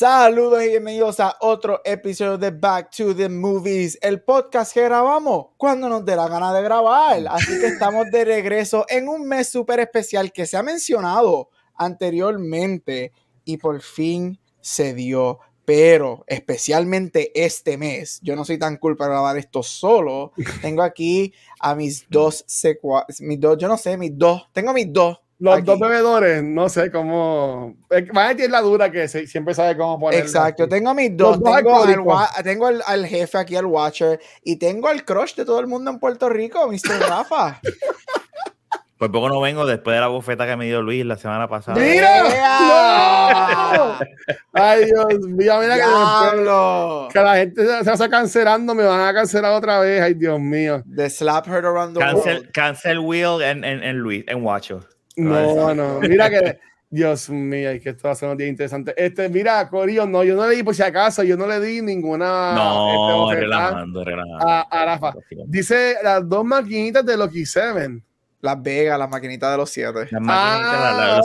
Saludos y bienvenidos a otro episodio de Back to the Movies, el podcast que grabamos cuando nos dé la gana de grabar. Así que estamos de regreso en un mes súper especial que se ha mencionado anteriormente y por fin se dio. Pero especialmente este mes, yo no soy tan cool para grabar esto solo. Tengo aquí a mis dos secuaces, mis dos, yo no sé, mis dos, tengo mis dos los dos bebedores, no sé cómo. Van a tener la dura que siempre sabe cómo poner. Exacto, tengo mis dos. tengo, al, jefe aquí, al Watcher, y tengo al crush de todo el mundo en Puerto Rico, Mr. Rafa. Pues poco no vengo después de la bufeta que me dio Luis la semana pasada. ¡Mira! Ay, Dios mío, mira que, que, la gente se, se está cancelando, me van a cancelar otra vez. Ay, Dios mío. The slap heard around the cancel, world. Cancel Will en, en, en Luis, en Watcher. No, no, mira que, Dios mío, que esto va a ser un día interesante. Este, mira, Corillo, no, yo no le di por si acaso, yo no le di ninguna. No, este, relajando, relajando. A, Rafa. Dice las dos maquinitas de Loki 7. Las Vegas, las maquinitas de los siete. Las maquinitas, ah,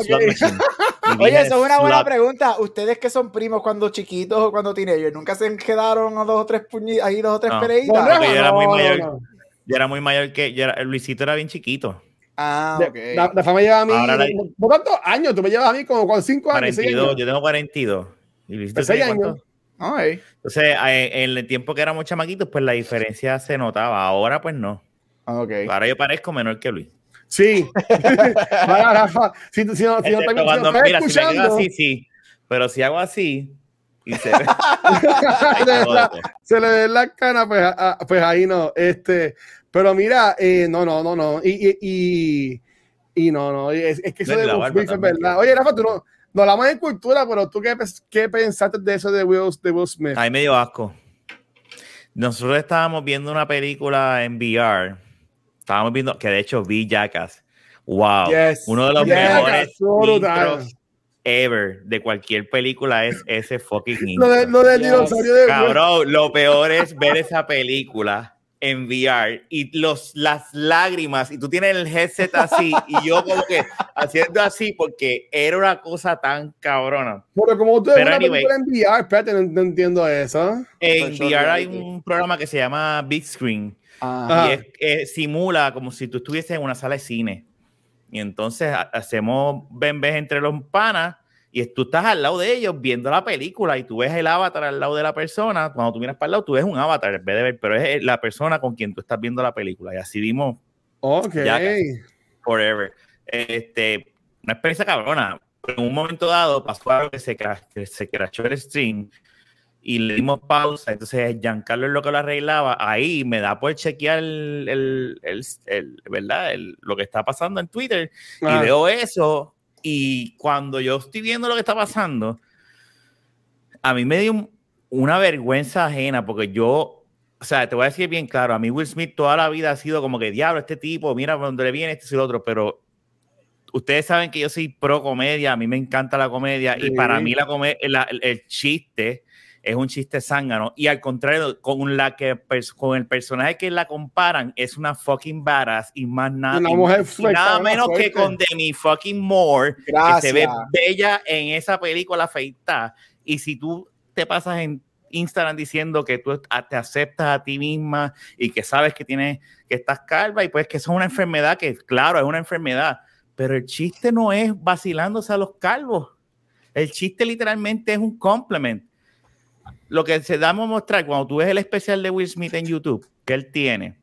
la, Oye, eso es una buena pregunta. Ustedes que son primos cuando chiquitos o cuando teenagers, ¿nunca se quedaron a dos o tres puñitos, ahí dos o tres no. peleitas? yo, era muy mayor, yo era muy mayor que. Luisito era bien chiquito. Ah, ok. La, la, fama lleva a mí. La... ¿Por cuántos años? Tú me llevas a mí como con 5 años. 42, años. Yo tengo 42. ¿Y Luisito 6 años? Ay. Entonces, en el tiempo que éramos chamaquitos, pues la diferencia se notaba. Ahora, pues no. Okay. Ahora yo parezco menor que Luis. Sí. Ahora, Rafa, si, si, si, no, si no te cuando, si mira, escuchando... si me quedo así, sí. Pero si hago así y se ve. se le ve la cana, pues, a, pues ahí no. Este, pero mira, eh, no, no, no, no. Y, y, y, no, no. Es, es que eso de Will Smith es verdad. Oye, Rafa, tú no, no hablamos de cultura, pero tú qué, qué pensaste de eso de Will, de Will Smith? Ay, me dio asco. Nosotros estábamos viendo una película en VR. Estábamos viendo, que de hecho vi Jackass. Wow. Yes. Uno de los yes. mejores intros ever de cualquier película es ese fucking intro. Lo, de, lo del dinosaurio de Cabrón, lo peor es ver esa película en VR y los, las lágrimas y tú tienes el headset así y yo como que haciendo así porque era una cosa tan cabrona. Pero como tú Pero anyway, en VR, espérate, no, no, entiendo eso. En VR hay un programa que se llama Big Screen Ah. y es, es, simula como si tú estuvieses en una sala de cine. Y entonces hacemos bembes entre los panas y tú estás al lado de ellos viendo la película y tú ves el avatar al lado de la persona. Cuando tú miras para el lado, tú ves un avatar en vez de ver, pero es la persona con quien tú estás viendo la película. Y así vimos. Ok. Forever. Este, una experiencia cabrona. En un momento dado pasó algo que se, que se crashó el stream y le dimos pausa. Entonces, Giancarlo es lo que lo arreglaba. Ahí me da por chequear el, el, el, el ¿verdad? lo que está pasando en Twitter ah. y veo eso y cuando yo estoy viendo lo que está pasando, a mí me dio una vergüenza ajena porque yo, o sea, te voy a decir bien claro, a mí Will Smith toda la vida ha sido como que diablo, este tipo, mira por dónde le viene, este y el otro, pero ustedes saben que yo soy pro comedia, a mí me encanta la comedia sí. y para mí la comedia, el, el chiste es un chiste zángano. Y al contrario, con la que con el personaje que la comparan, es una fucking badass y más nada. Una mujer y nada menos que con Demi fucking Moore, Gracias. que se ve bella en esa película feita. Y si tú te pasas en Instagram diciendo que tú te aceptas a ti misma y que sabes que tienes que estás calva y pues que eso es una enfermedad que claro es una enfermedad pero el chiste no es vacilándose a los calvos el chiste literalmente es un compliment lo que se da a mostrar cuando tú ves el especial de Will Smith en YouTube que él tiene.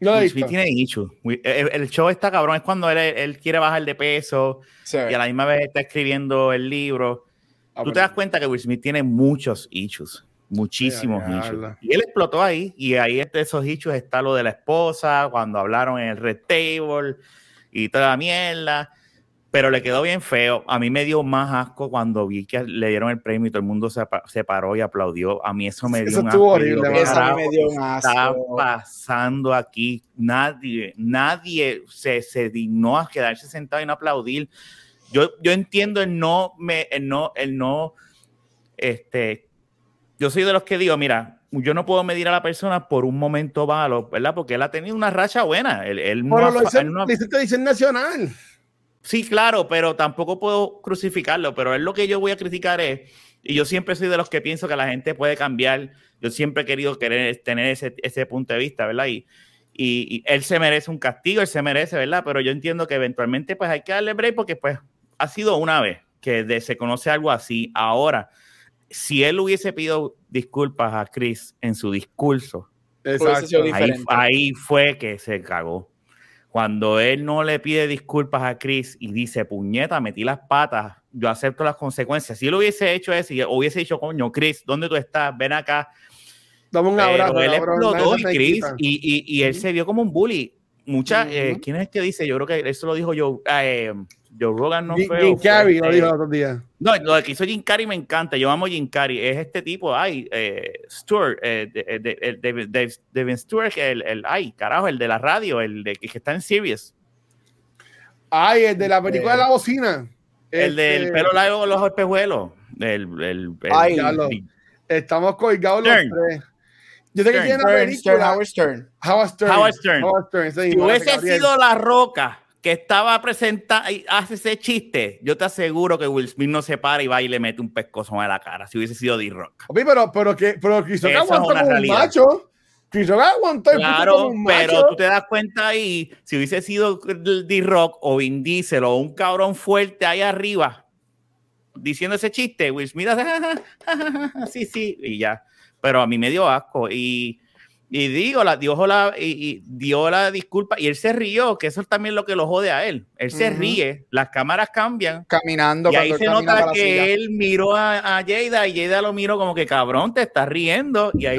No Will Smith tiene issues. El, el, show está cabrón, es cuando él, él quiere bajar de peso sí. y a la misma vez está escribiendo el libro. Ah, tú te das cuenta que Will Smith tiene muchos issues, muchísimos ya, issues. Y él explotó ahí, y ahí entre esos issues está lo de la esposa, cuando hablaron en el Red Table y toda la mierda. Pero le quedó bien feo. A mí me dio más asco cuando vi que le dieron el premio y todo el mundo se, se paró y aplaudió. A mí eso me dio un asco. Horrible, eso me dio un asco. está pasando aquí? Nadie, nadie se, se dignó a quedarse sentado y no aplaudir. Yo, yo entiendo el no, me, el no, el no, este, yo soy de los que digo, mira, yo no puedo medir a la persona por un momento malo, ¿verdad? Porque él ha tenido una racha buena. Él, él no, lo dice, no, dice nacional. Sí, claro, pero tampoco puedo crucificarlo, pero es lo que yo voy a criticar es, y yo siempre soy de los que pienso que la gente puede cambiar, yo siempre he querido querer tener ese, ese punto de vista, ¿verdad? Y, y, él se merece un castigo, él se merece, ¿verdad? Pero yo entiendo que eventualmente pues hay que darle break porque pues ha sido una vez que se conoce algo así. Ahora, si él hubiese pedido disculpas a Chris en su discurso, ahí, ahí, fue que se cagó. Cuando él no le pide disculpas a Chris y dice, puñeta, metí las patas, yo acepto las consecuencias. Si él hubiese hecho eso y hubiese dicho, coño, Chris, ¿dónde tú estás? Ven acá. Dame un abrazo. él explotó y Chris, y, y, él se vio como un bully. Mucha, eh, ¿quién es que dice? Yo creo que eso lo dijo yo. Eh, Joe Rogan no fue. Jim Carrey lo dijo el otro día. No, lo que hizo Jim Carrey me encanta. Yo amo Jim Carrey. Es este tipo, ay, eh, Stewart, eh, de, Devin Stewart, el, el, ay, carajo, el de la radio, el de que está en Sirius. Ay, el de la película de la bocina. El del este pelo largo con los espejuelos. El, el, ay, estamos colgados los tres. Yo sé que tiene una película. Howard Stern. Howard Stern. Howard Stern. Howard Stern. Si hubiese sido La Roca que estaba presentando y hace ese chiste, yo te aseguro que Will Smith no se para y va y le mete un pescozo a la cara, si hubiese sido D-Rock. Pero, pero, que, pero Rock aguantó como un macho. Chris Rock aguantó Claro, como un macho. pero tú te das cuenta ahí, si hubiese sido D-Rock o Vin Diesel o un cabrón fuerte ahí arriba diciendo ese chiste, Will Smith hace, sí, sí, y ya. Pero a mí me dio asco y y digo, la, dio, la, y, dio la disculpa y él se rió, que eso es también lo que lo jode a él. Él se ríe, las cámaras cambian. Caminando. Y ahí se nota que él miró a, a Jada y Jada lo miró como que cabrón, te estás riendo. Y ahí,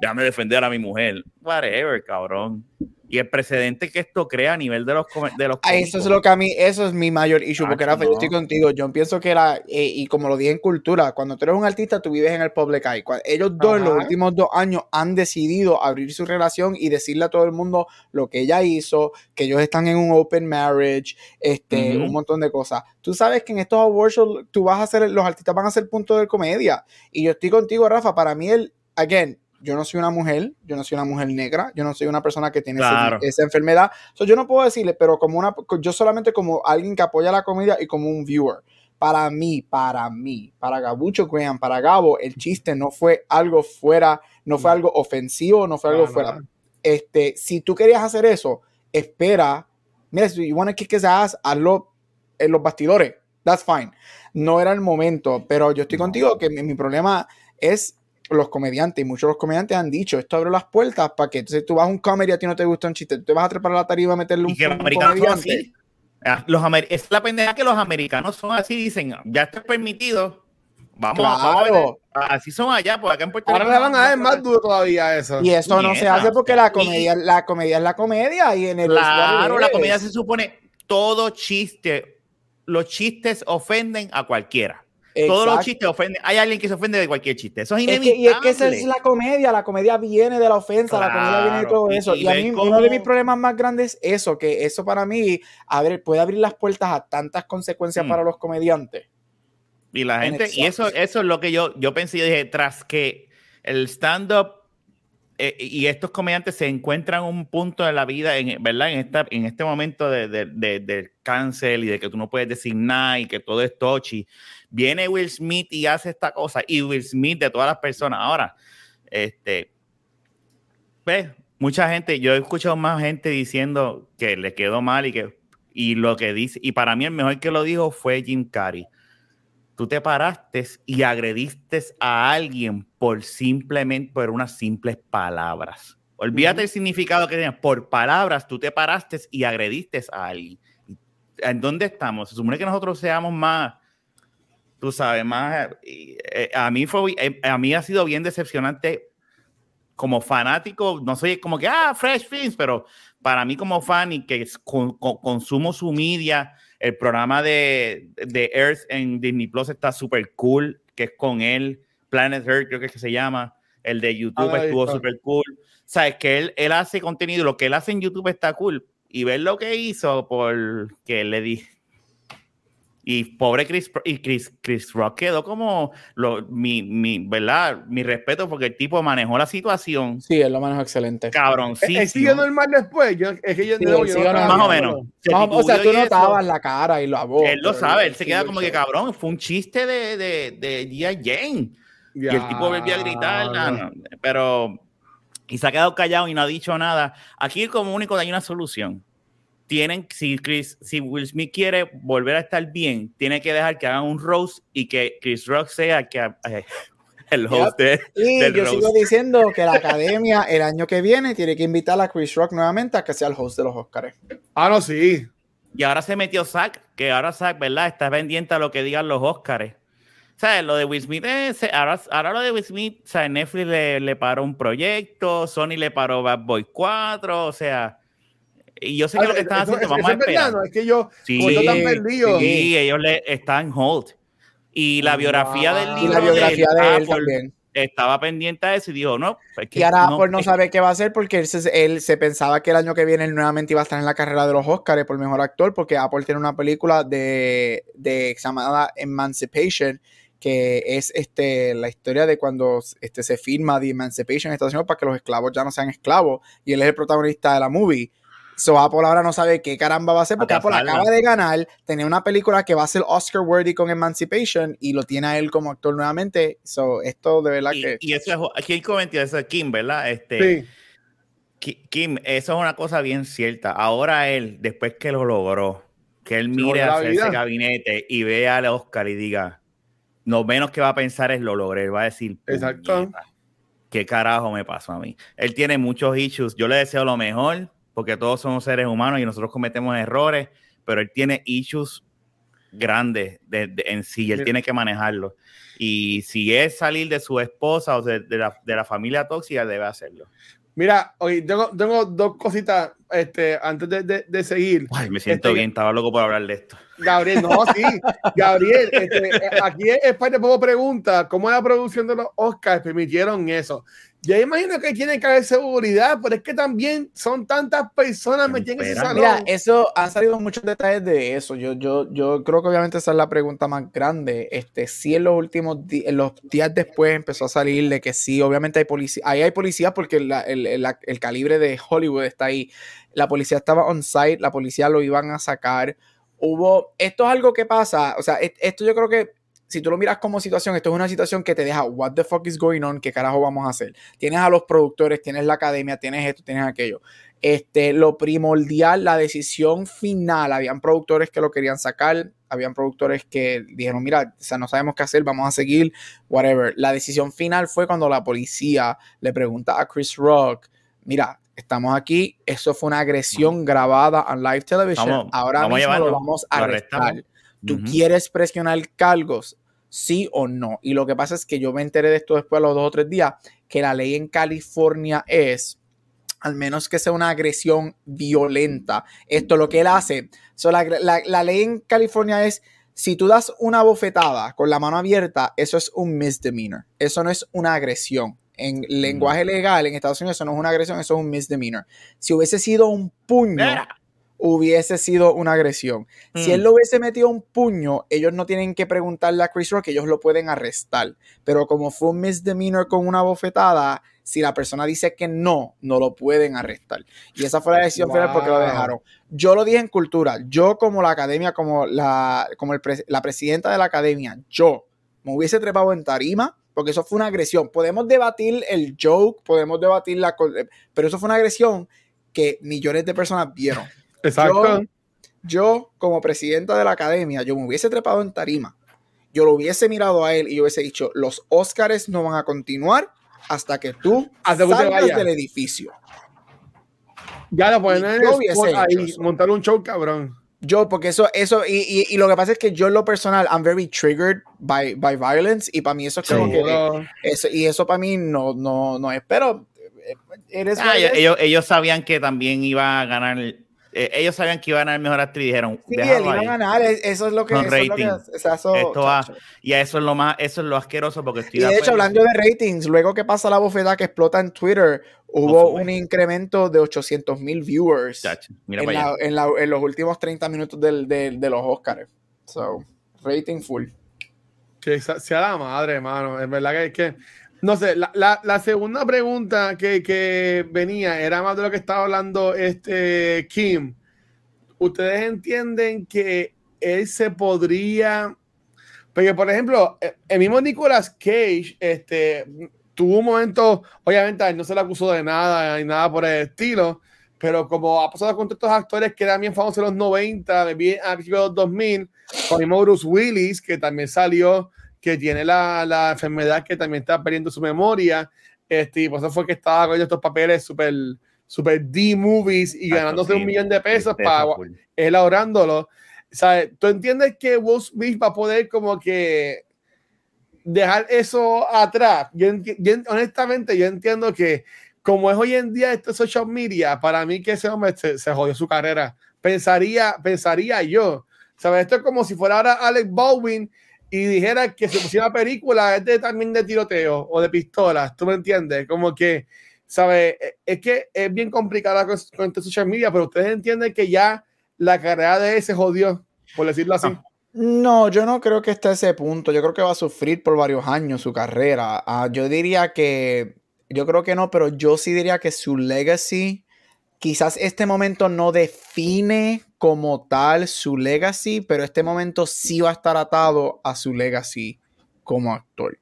déjame defender a mi mujer. Whatever, cabrón y el precedente que esto crea a nivel de los de los ah, eso es lo que a mí eso es mi mayor issue porque era yo estoy contigo yo pienso que era eh, y como lo dije en cultura cuando tú eres un artista tú vives en el public eye ellos dos en los últimos dos años han decidido abrir su relación y decirle a todo el mundo lo que ella hizo que ellos están en un open marriage este un montón de cosas. Tú sabes que en estos awards tú vas a hacer los artistas van a ser punto de comedia y yo estoy contigo Rafa para mí el again yo no soy una mujer, yo no soy una mujer negra, yo no soy una persona que tiene esa, enfermedad. yo no puedo decirle, pero como una, yo solamente como alguien que apoya la comedia y como un viewer. Para mí, para mí, para Gabucho Graham, para Gabo, el chiste no fue algo fuera, no fue algo ofensivo, no fue algo fuera. Este, si tú querías hacer eso, espera. Mira, si you want to kick his ass, hazlo en los bastidores. That's fine. No era el momento, pero yo estoy contigo que mi problema es los comediantes, y muchos de los comediantes han dicho, esto abre las puertas para que entonces tú vas a un comedy y a ti no te gusta un chiste, tú te vas a trepar a la tarifa a meterle un, y que los americanos son así. Ah, los es la pendeja que los americanos son así, dicen, ya está permitido, vamos, claro. así son allá, pues acá en Puerto Rico. Ahora le van a dar más duro todavía eso. Y eso no se hace porque la comedia, la comedia es la comedia y en el Claro, la comedia se supone todo chiste, los chistes ofenden a cualquiera. Todos los chistes ofenden. Hay alguien que se ofende de cualquier chiste. Eso es inevitable. y es que esa es la comedia. La comedia viene de la ofensa. la comedia viene de todo eso. Y, a mí, uno de mis problemas más grandes es eso. Que eso para mí, a ver, puede abrir las puertas a tantas consecuencias mm. para los comediantes. Y la gente, y eso, eso es lo que yo, yo pensé. Yo dije, tras que el stand-up eh, y estos comediantes se encuentran un punto de la vida, en, ¿verdad? En, esta, en este momento de, de, de, cáncer y de que tú no puedes decir nada y que todo es tochi viene Will Smith y hace esta cosa, y Will Smith de todas las personas. Ahora, este, ves, mucha gente, yo he escuchado más gente diciendo que le quedó mal y que, y lo que dice, y para mí el mejor que lo dijo fue Jim Carrey. Tú te paraste y agrediste a alguien por simplemente, por unas simples palabras. Olvídate el significado que tenías. Por palabras, tú te paraste y agrediste a alguien. ¿En dónde estamos? Se supone que nosotros seamos más, tú sabes, más, eh, a mí fue, eh, a mí ha sido bien decepcionante como fanático, no soy como que, ah, Fresh Films, pero para mí como fan y que consumo su media, El programa de, de Earth en Disney Plus está súper cool, que es con él. Planet Earth, creo que es que se llama. El de YouTube ah, estuvo súper cool. Sabes que él, él hace contenido, lo que él hace en YouTube está cool. Y ver lo que hizo, por que le di. Y pobre Chris, y Chris, Chris Rock quedó como lo, mi, mi, ¿verdad? Mi respeto porque el tipo manejó la situación. Sí, él lo manejó excelente. Cabrón, sí. ¿Es siguió normal después? Yo, es que yo, sí, más o menos. o sea, tú notabas la cara y la voz. Él lo sabe, él se queda como que cabrón, fue un chiste de, de, de G.I. Jane. y el tipo volvió a gritar, pero y se ha quedado callado y no ha dicho nada. Aquí como único hay una solución tienen, si, Chris, si Will Smith quiere volver a estar bien, tiene que dejar que hagan un roast y que Chris Rock sea que, el host de, Y yo sigo diciendo que la academia el año que viene tiene que invitar a Chris Rock nuevamente a que sea el host de los Oscars. Ah, no, sí. Y ahora se metió Zack, que ahora Zack, ¿verdad? Está pendiente a lo que digan los Oscars. ¿Sabes? Lo de Will Smith, ahora, ahora, lo de Will Smith, ¿sabes? Netflix le, le paró un proyecto, Sony le paró Bad Boy 4, o sea y yo sé que lo que están haciendo, vamos a esperar. es que ellos, sí, están perdidos. Sí, ellos le, están en hold. Y la biografía del libro. Y la biografía de, él, también. Estaba pendiente a eso y dijo, no. Pues y ahora no, Apple no sabe qué va a hacer porque él se, él se, pensaba que el año que viene él nuevamente iba a estar en la carrera de los Oscars por mejor actor, porque Apple tiene una película de, de llamada Emancipation que es este, la historia de cuando este, se firma The Emancipation en Estados Unidos para que los esclavos ya no sean esclavos. Y él es el protagonista de la movie. So Apple ahora no sabe qué caramba va a hacer porque Apple acaba de ganar, tenía una película que va a ser Oscar worthy con Emancipation y lo tiene a él como actor nuevamente. So esto de verdad y, que. Y eso es, aquí hay comentarios, eso es Kim, ¿verdad? Este, sí. Kim, eso es una cosa bien cierta. Ahora él, después que lo logró, que él mire hacia ese gabinete y vea al Oscar y diga, lo menos que va a pensar es lo logré, va a decir, exacto. ¿Qué carajo me pasó a mí? Él tiene muchos issues. Yo le deseo lo mejor porque todos somos seres humanos y nosotros cometemos errores, pero él tiene issues grandes en sí, él tiene que manejarlo. Y si es salir de su esposa o de, la, familia tóxica, debe hacerlo. Mira, hoy tengo, tengo dos cositas este, antes de, seguir. Ay, me siento este, bien, estaba loco por hablar de esto. Gabriel, no, sí. Gabriel, este, aquí es parte de pregunta, ¿cómo la producción de los Oscars permitieron eso? Yo imagino que tiene que haber seguridad, pero es que también son tantas personas metidas en ese salón. Mira, eso han salido muchos detalles de eso. Yo, yo, yo creo que obviamente esa es la pregunta más grande. Este, sí, en los últimos en los días después empezó a salir de que sí, obviamente hay policía, ahí hay policías porque el, el, el, calibre de Hollywood está ahí. La policía estaba on site, la policía lo iban a sacar. Hubo, esto es algo que pasa, o sea, esto yo creo que si tú lo miras como situación, esto es una situación que te deja, what the fuck is going on, qué carajo vamos a hacer. Tienes a los productores, tienes la academia, tienes esto, tienes aquello. Este, lo primordial, la decisión final, habían productores que lo querían sacar, habían productores que dijeron, mira, o sea, no sabemos qué hacer, vamos a seguir, whatever. La decisión final fue cuando la policía le pregunta a Chris Rock, mira, estamos aquí, eso fue una agresión grabada en live television, ahora mismo lo vamos a arrestar. Tú quieres presionar cargos, sí o no. Y lo que pasa es que yo me enteré de esto después de los dos o tres días, que la ley en California es, al menos que sea una agresión violenta, esto lo que él hace, la, ley en California es, si tú das una bofetada con la mano abierta, eso es un misdemeanor, eso no es una agresión. En lenguaje legal en Estados Unidos eso no es una agresión, eso es un misdemeanor. Si hubiese sido un puño, hubiese sido una agresión. Si él mm. lo hubiese metido un puño, ellos no tienen que preguntarle a Chris Rock, ellos lo pueden arrestar. Pero como fue un misdemeanor con una bofetada, si la persona dice que no, no lo pueden arrestar. Y esa fue la decisión final porque lo dejaron. Yo lo dije en cultura, yo como la academia, como la, como la presidenta de la academia, yo me hubiese trepado en tarima porque eso fue una agresión. Podemos debatir el joke, podemos debatir la... Pero eso fue una agresión que millones de personas vieron. Exacto. Yo, como presidenta de la academia, yo me hubiese trepado en tarima, yo lo hubiese mirado a él y yo hubiese dicho, los Óscares no van a continuar hasta que tú salgas del edificio. Ya lo pueden ahí, montar un show cabrón. Yo, porque eso, eso, y, y, lo que pasa es que yo en lo personal, I'm very triggered by, by violence, y para mí eso es como que, eso, y eso para mí no, no, no es, pero eh, eres... Ah, ellos, ellos, sabían que también iba a ganar eh, ellos sabían que iban a ganar mejor actriz y dijeron, sí, él iba a ganar, eso es lo que, eso es lo que Esto va, y eso es lo más, eso es lo asqueroso porque estoy y de, hecho, hablando de ratings, luego que pasa la bofeta que explota en Twitter, hubo un incremento de 800 mil viewers en, en, los últimos 30 minutos del, de los Oscars. So, rating full. Que sea la madre, hermano. Es verdad que, que no sé, la, la, segunda pregunta que, que, venía era más de lo que estaba hablando este Kim. ¿Ustedes entienden que él se podría... Porque, por ejemplo, el mismo Nicolas Cage este, tuvo un momento, obviamente, él no se le acusó de nada ni nada por el estilo, pero como ha pasado con estos actores que eran bien famosos en los 90, bien a principios de los 2000, con Bruce Willis, que también salió que tiene la, la, enfermedad que también está perdiendo su memoria. Este, y por eso fue que estaba con estos papeles súper super D-movies y ganándose un millón de pesos para él ahorrándolo. ¿Sabes? ¿Tú entiendes que Will Smith va a poder como que dejar eso atrás? Yo, honestamente, yo entiendo que como es hoy en día este social media, para mí que ese hombre se, se jodió su carrera. Pensaría, pensaría yo. ¿Sabes? Esto es como si fuera ahora Alex Baldwin y dijera que se pusiera película es de, también de tiroteo o de pistolas, ¿tú me entiendes? Como que, ¿sabes? E, es que es bien complicada con, con este social media, pero ustedes entienden que ya la carrera de ese jodió, por decirlo así. No, yo no creo que esté a ese punto. Yo creo que va a sufrir por varios años su carrera. Ah, yo diría que, yo creo que no, pero yo sí diría que su legacy, quizás este momento no define como tal su legacy, pero este momento sí va a estar atado a su legacy como actor.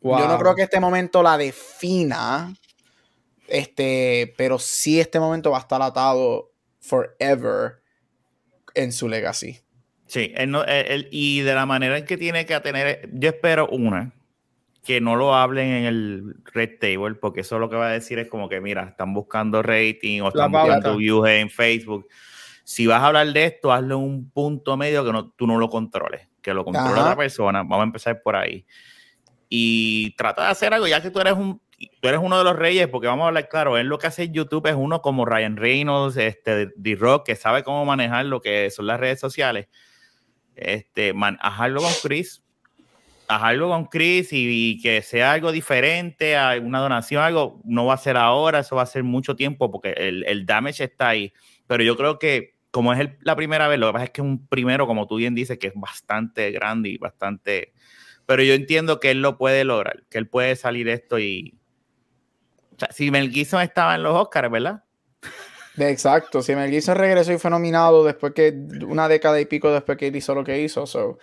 Yo no creo que este momento la defina, este, pero sí este momento va a estar atado forever en su legacy. Sí, y de la manera en que tiene que tener, yo espero una, que no lo hablen en el red table, porque eso lo que va a decir es como que, mira, están buscando rating o están buscando views en Facebook si vas a hablar de esto, hazlo en un punto medio que no, tú no lo controles, que lo controle otra persona. Vamos a empezar por ahí. Y trata de hacer algo, ya que tú eres un tú eres uno de los reyes, porque vamos a hablar claro, él lo que hace en YouTube es uno como Ryan Reynolds, este, D-Rock, que sabe cómo manejar lo que son las redes sociales. Este, man, haz algo con Chris, haz algo con Chris y, que sea algo diferente, una donación, algo, no va a ser ahora, eso va a ser mucho tiempo, porque el, el damage está ahí. Pero yo creo que como es la primera vez, lo que pasa es que es un primero, como tú bien dices, que es bastante grande y bastante... Pero yo entiendo que él lo puede lograr, que él puede salir esto y... O sea, si Mel Gibson estaba en los Oscars, ¿verdad? Exacto, si Mel Gibson regresó y fue nominado después que una década y pico después que él hizo lo que hizo, so,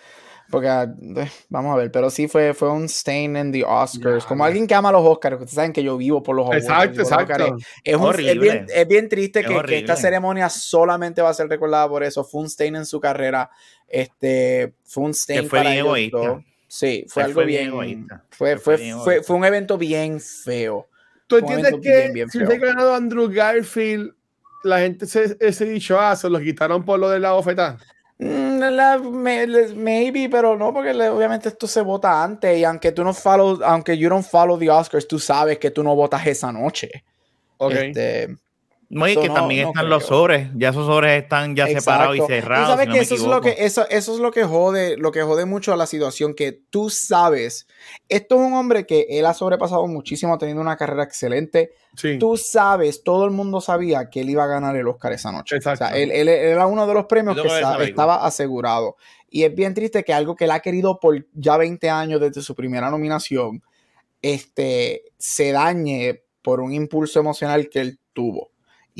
porque, eh, vamos a ver, pero sí fue, fue un stain en the Oscars. Como alguien que ama los Oscars, ustedes saben que yo vivo por los Oscars. Exacto, exacto. Es, horrible. es, bien, triste que, esta ceremonia solamente va a ser recordada por eso. Fue un stain en su carrera. Este, fue un stain fue para egoísta. Sí, fue algo bien. egoísta. Fue, fue, fue, fue, un evento bien feo. ¿Tú entiendes que si se ganado Andrew Garfield, la gente se, ese dicho, ah, se lo quitaron por lo de la bofetada? Mm, maybe, pero no, porque obviamente esto se vota antes y aunque tú no follow, aunque you don't follow the Oscars, tú sabes que tú no votas esa noche. Okay. Este, no, y que también están los sobres, ya esos sobres están ya separados y cerrados. sabes que eso es lo que eso, eso es lo que jode, lo que jode mucho a la situación, que tú sabes, esto es un hombre que él ha sobrepasado muchísimo, teniendo una carrera excelente. Tú sabes, todo el mundo sabía que él iba a ganar el Oscar esa noche. O sea, él, era uno de los premios que estaba asegurado. Y es bien triste que algo que él ha querido por ya 20 años desde su primera nominación, este, se dañe por un impulso emocional que él tuvo.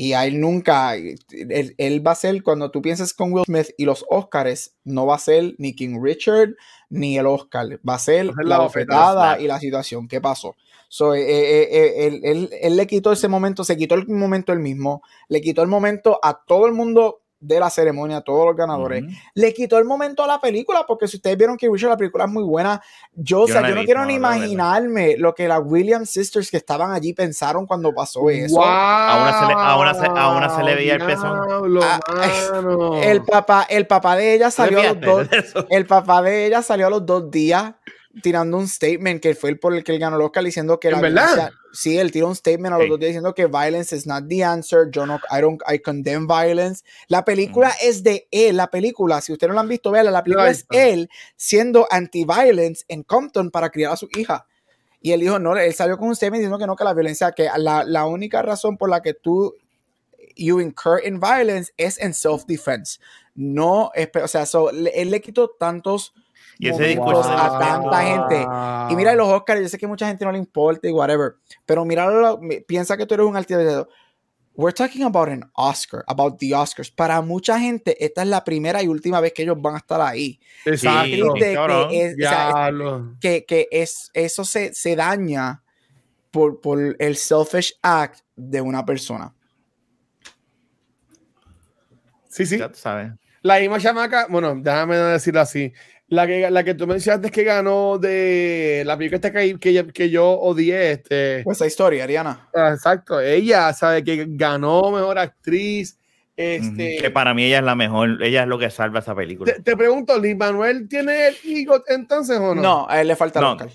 Y a él nunca, él, va a ser, cuando tú pienses con Will Smith y los Oscars, no va a ser ni King Richard ni el Oscar, va a ser la bofetada y la situación. ¿Qué pasó? So, eh, eh, eh, él, él, le quitó ese momento, se quitó el momento él mismo, le quitó el momento a todo el mundo de la ceremonia a todos los ganadores. Le quitó el momento a la película, porque si ustedes vieron que la película es muy buena, yo, yo, no, quiero ni imaginarme lo que las Williams Sisters que estaban allí pensaron cuando pasó eso. A, una se le, veía el pezón. el papá, el papá de ella salió a los dos, el papá de ella salió a los dos días tirando un statement que fue el por el que él ganó el Oscar diciendo que la verdad? sí, él tiró un statement a los dos días diciendo que violence is not the answer, yo no, I don't, I condemn violence. La película es de él, la película, si ustedes no la han visto, véala, la película es él siendo anti-violence en Compton para criar a su hija. Y él dijo, no, él salió con un statement diciendo que no, que la violencia, que la, la única razón por la que tú you incur in violence es en self-defense. No, o sea, él le quitó tantos y ese discurso a tanta gente. Y mira los Oscars, yo sé que mucha gente no le importa y whatever, pero mira, piensa que tú eres un artista. We're talking about an Oscar, about the Oscars. Para mucha gente, esta es la primera y última vez que ellos van a estar ahí. Exacto. que, que, es, eso se, se daña por, por el selfish act de una persona. Sí, sí. Ya tú sabes. La misma chamaca, bueno, déjame decirlo así. La que, la que tú mencionaste que ganó de la película esta que, que, que yo odié. Este, pues esa historia, Ariana. Ah, exacto, ella sabe que ganó mejor actriz. Este, que para mí ella es la mejor, ella es lo que salva esa película. Te, pregunto, ¿Lin Manuel tiene el higo entonces o no? No, a él le falta el Oscar.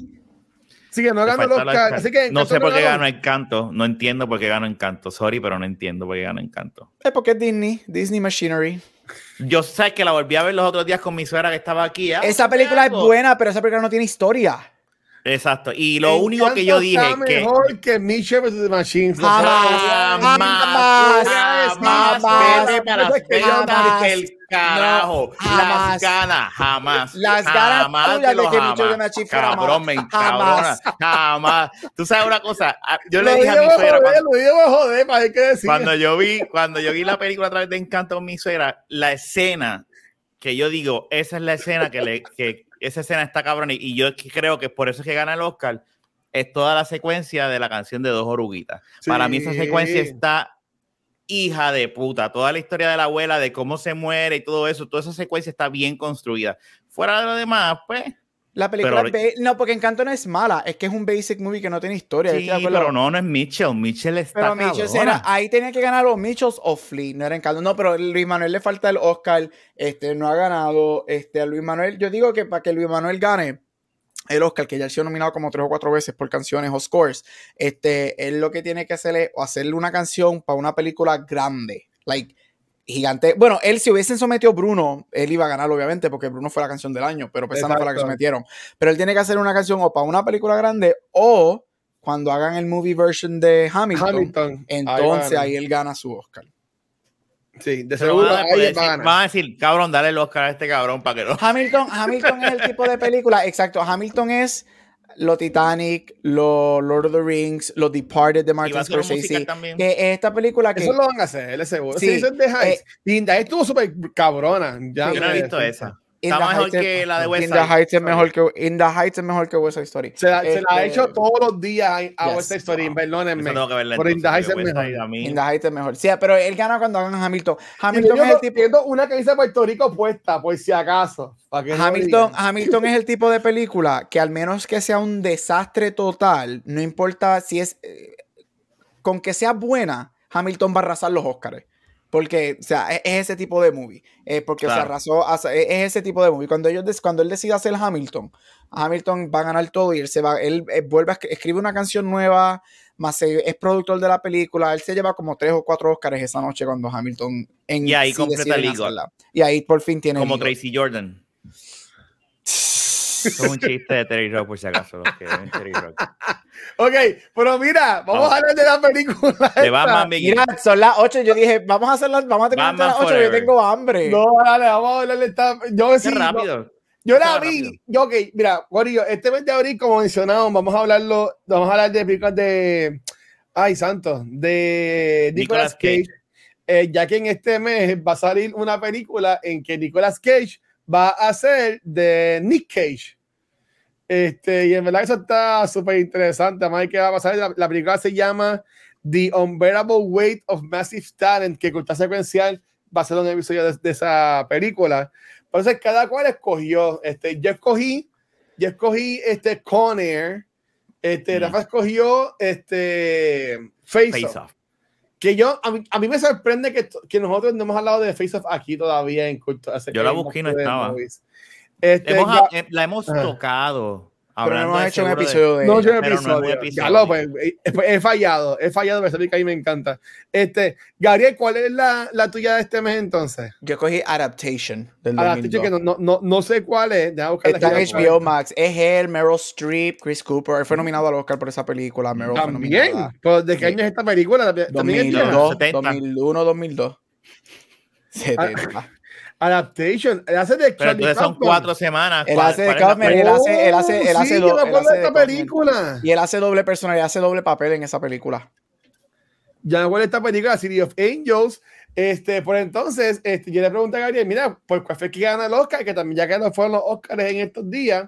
Sí, que no ganó el Oscar. Así que no sé por qué ganó Encanto, no entiendo por qué ganó Encanto. Sorry, pero no entiendo por qué ganó Encanto. Es porque es Disney, Disney Machinery. Yo sé que la volví a ver los otros días con mi suegra que estaba aquí. Esa película es buena, pero esa película no tiene historia. Exacto. Y lo único que yo dije es que. mejor que Mitchell vs. The Machine. Jamás. Jamás. Jamás. Vete para el carajo. Las ganas, jamás. Las ganas jamás tuyas de que Machine Cabrón, me Jamás. Jamás. Tú sabes una cosa. Ah, yo le dije a mi suegra. Joder, para qué decir. Cuando yo vi, cuando yo vi la película a través de Encanto con mi suegra, la escena que yo digo, esa es la escena que le, que esa escena está cabrón y, yo creo que por eso es que gana el Oscar, es toda la secuencia de la canción de Dos Oruguitas. Para mí esa secuencia está hija de puta. Toda la historia de la abuela, de cómo se muere y todo eso, toda esa secuencia está bien construida. Fuera de lo demás, pues... La película no, porque Encanto no es mala, es que es un basic movie que no tiene historia. Sí, pero no, no es Mitchell. Mitchell está Pero Mitchell era, ahí tenía que ganar los Mitchells o Flea, no era Encanto. No, pero Luis Manuel le falta el Oscar, este, no ha ganado. Este, a Luis Manuel, yo digo que para que Luis Manuel gane el Oscar, que ya ha sido nominado como tres o cuatro veces por canciones o scores, este, él lo que tiene que hacer es hacerle una canción para una película grande. Like, gigante. Bueno, él si hubiesen sometido Bruno, él iba a ganar, obviamente, porque Bruno fue la canción del año, pero esa no fue la que sometieron. Pero él tiene que hacer una canción o para una película grande o cuando hagan el movie version de Hamilton, entonces ahí, él gana su Oscar. Sí, de seguro van a, decir, cabrón, dale el Oscar a este cabrón para que no. Hamilton, Hamilton es el tipo de película, exacto. Hamilton es lo Titanic, lo Lord of the Rings, lo Departed de Martin Scorsese. Que esta película que. Eso lo van a hacer, él seguro. Sí, sí de. Eh, y estuvo súper cabrona. Ya yo no he visto esa. Está mejor que la de West Side. In the Heights es mejor que, In the Heights es mejor que West Side Story. Se, la, se la ha hecho este, todos los días a West Side Story, perdónenme. Pero In the Heights es mejor. In the Heights es mejor. Sí, pero él gana cuando hagan Hamilton. Hamilton es el tipo... una que dice Puerto Rico puesta, por si acaso. Hamilton, Hamilton es el tipo de película que al menos que sea un desastre total, no importa si es... Eh, con que sea buena, Hamilton va a arrasar los Oscars. Porque, o sea, es, ese tipo de movie. Eh, porque se arrasó, es, ese tipo de movie. Cuando, ellos, cuando él decide hacer Hamilton, Hamilton va a ganar todo y él se va, él, eh, vuelve a escribir una canción nueva, más es productor de la película. Él se lleva como tres o cuatro Oscars esa noche cuando Hamilton en Y ahí completa el Y ahí por fin tiene. Como Tracy Jordan. Es un chiste de Terry Rock, por si acaso. Terry Rock. ok, pero mira, vamos, a hablar de la película. De Batman Mira, son las 8. Yo dije, vamos a hacerlas, vamos a terminar a las 8. Yo tengo hambre. No, dale, vamos a hablar de esta. Yo sí, rápido. Yo, la vi. Yo, ok, mira, Guarillo, este mes de abril, como mencionado, vamos a hablarlo. Vamos a hablar de películas de. Ay, santo. De Nicolas, Cage. Eh, ya que en este mes va a salir una película en que Nicolas Cage va a ser de Nick Cage. Este, y en verdad eso está súper interesante. Además, ¿qué va a pasar? La, película se llama The Unbearable Weight of Massive Talent, que corta secuencial va a ser un episodio de, esa película. Entonces, cada cual escogió. Este, yo escogí, yo escogí este Con Air. Este, mm. Rafa escogió este Face, Off. Que yo, a mí, a mí, me sorprende que, que nosotros no hemos hablado de Face Off aquí todavía en culto. Yo la busqué y no estaba. Este, eh, la hemos tocado. pero no hemos hecho un episodio de, No, yo episodio. Ya lo, pues, he, fallado, he fallado, me que a mí me encanta. Este, Gabriel, ¿cuál es la, la, tuya de este mes entonces? Yo cogí Adaptation del Adaptation, que no, no, no, sé cuál es. Está en HBO Max. Es él, Meryl Streep, Chris Cooper. Él fue nominado al Oscar por esa película. Meryl También. ¿De qué año es esta película? 2002, 2001, 2002. 70. Adaptation. Él hace de Pero entonces son cuatro semanas. Él hace de Kaufman, él hace, él hace, él hace, oh, sí, hace esta película. Y él hace doble personalidad, hace doble papel en esa película. Ya me acuerdo esta película, City of Angels. Este, por entonces, este, yo le pregunté a Gabriel, mira, ¿por cuál fue que gana el Oscar? Que también ya que no fueron los Oscars en estos días.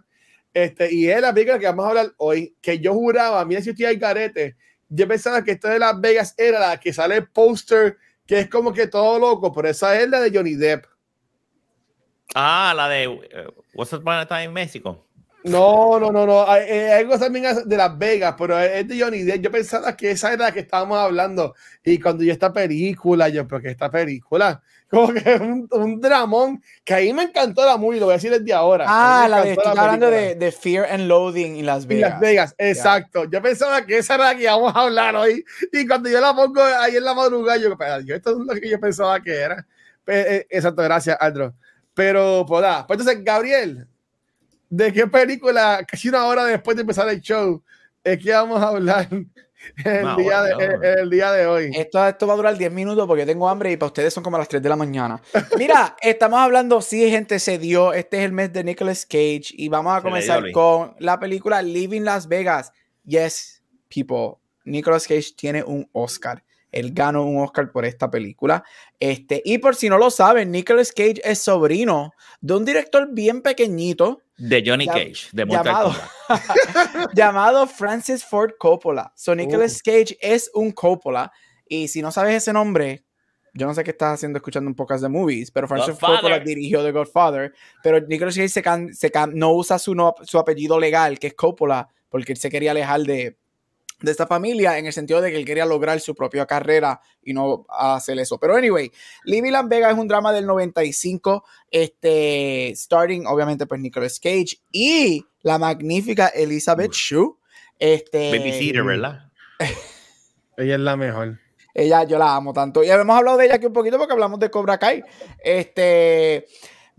Este, y es la película que vamos a hablar hoy, que yo juraba, mira si estoy ahí carete, yo pensaba que esto de Las Vegas era la que sale el póster, que es como que todo loco, pero esa es la de Johnny Depp. Ah, la de uh, What's Up Time en México. No, no, no, no. Hay, eh, algo también de Las Vegas, pero es de Johnny Depp. Yo pensaba que esa era la que estábamos hablando. Y cuando yo esta película, yo, pero que esta película, como que es un, un, dramón, que ahí me encantó la movie, lo voy a decir desde ahora. Ah, la de, estoy hablando de, de, Fear and Loathing en Las Vegas. En Las Vegas, exacto. Yo pensaba que esa era la que íbamos a hablar hoy. Y cuando yo la pongo ahí en la madrugada, yo, yo esto es lo que yo pensaba que era. Eh, exacto, gracias, Aldro. Pero, pues nada, pues entonces, Gabriel, ¿de qué película, casi una hora después de empezar el show, es que vamos a hablar el, día, de, el, día de hoy? Esto, esto va a durar 10 minutos porque tengo hambre y para ustedes son como las 3 de la mañana. Mira, estamos hablando, sí, gente, se dio. Este es el mes de Nicolas Cage y vamos a comenzar con la película Living Las Vegas. Yes, people, Nicolas Cage tiene un Oscar. Él ganó un Oscar por esta película. Este, y por si no lo saben, Nicolas Cage es sobrino de un director bien pequeñito. De Johnny Cage, de llamado, llamado Francis Ford Coppola. So Nicolas uh. Cage es un Coppola. Y si no sabes ese nombre, yo no sé qué estás haciendo escuchando un podcast de movies, pero Francis Ford Coppola dirigió The Godfather. Pero Nicolas Cage se no usa su, su apellido legal, que es Coppola, porque él se quería alejar de, de esta familia en el sentido de que él quería lograr su propia carrera y no hacer eso. Pero anyway, Living Las Vegas es un drama del 95, este, starting obviamente pues Nicolas Cage y la magnífica Elizabeth Shue. Este, Babysitter, ¿verdad? ella es la mejor. Ella, yo la amo tanto. Y hemos hablado de ella aquí un poquito porque hablamos de Cobra Kai. Este,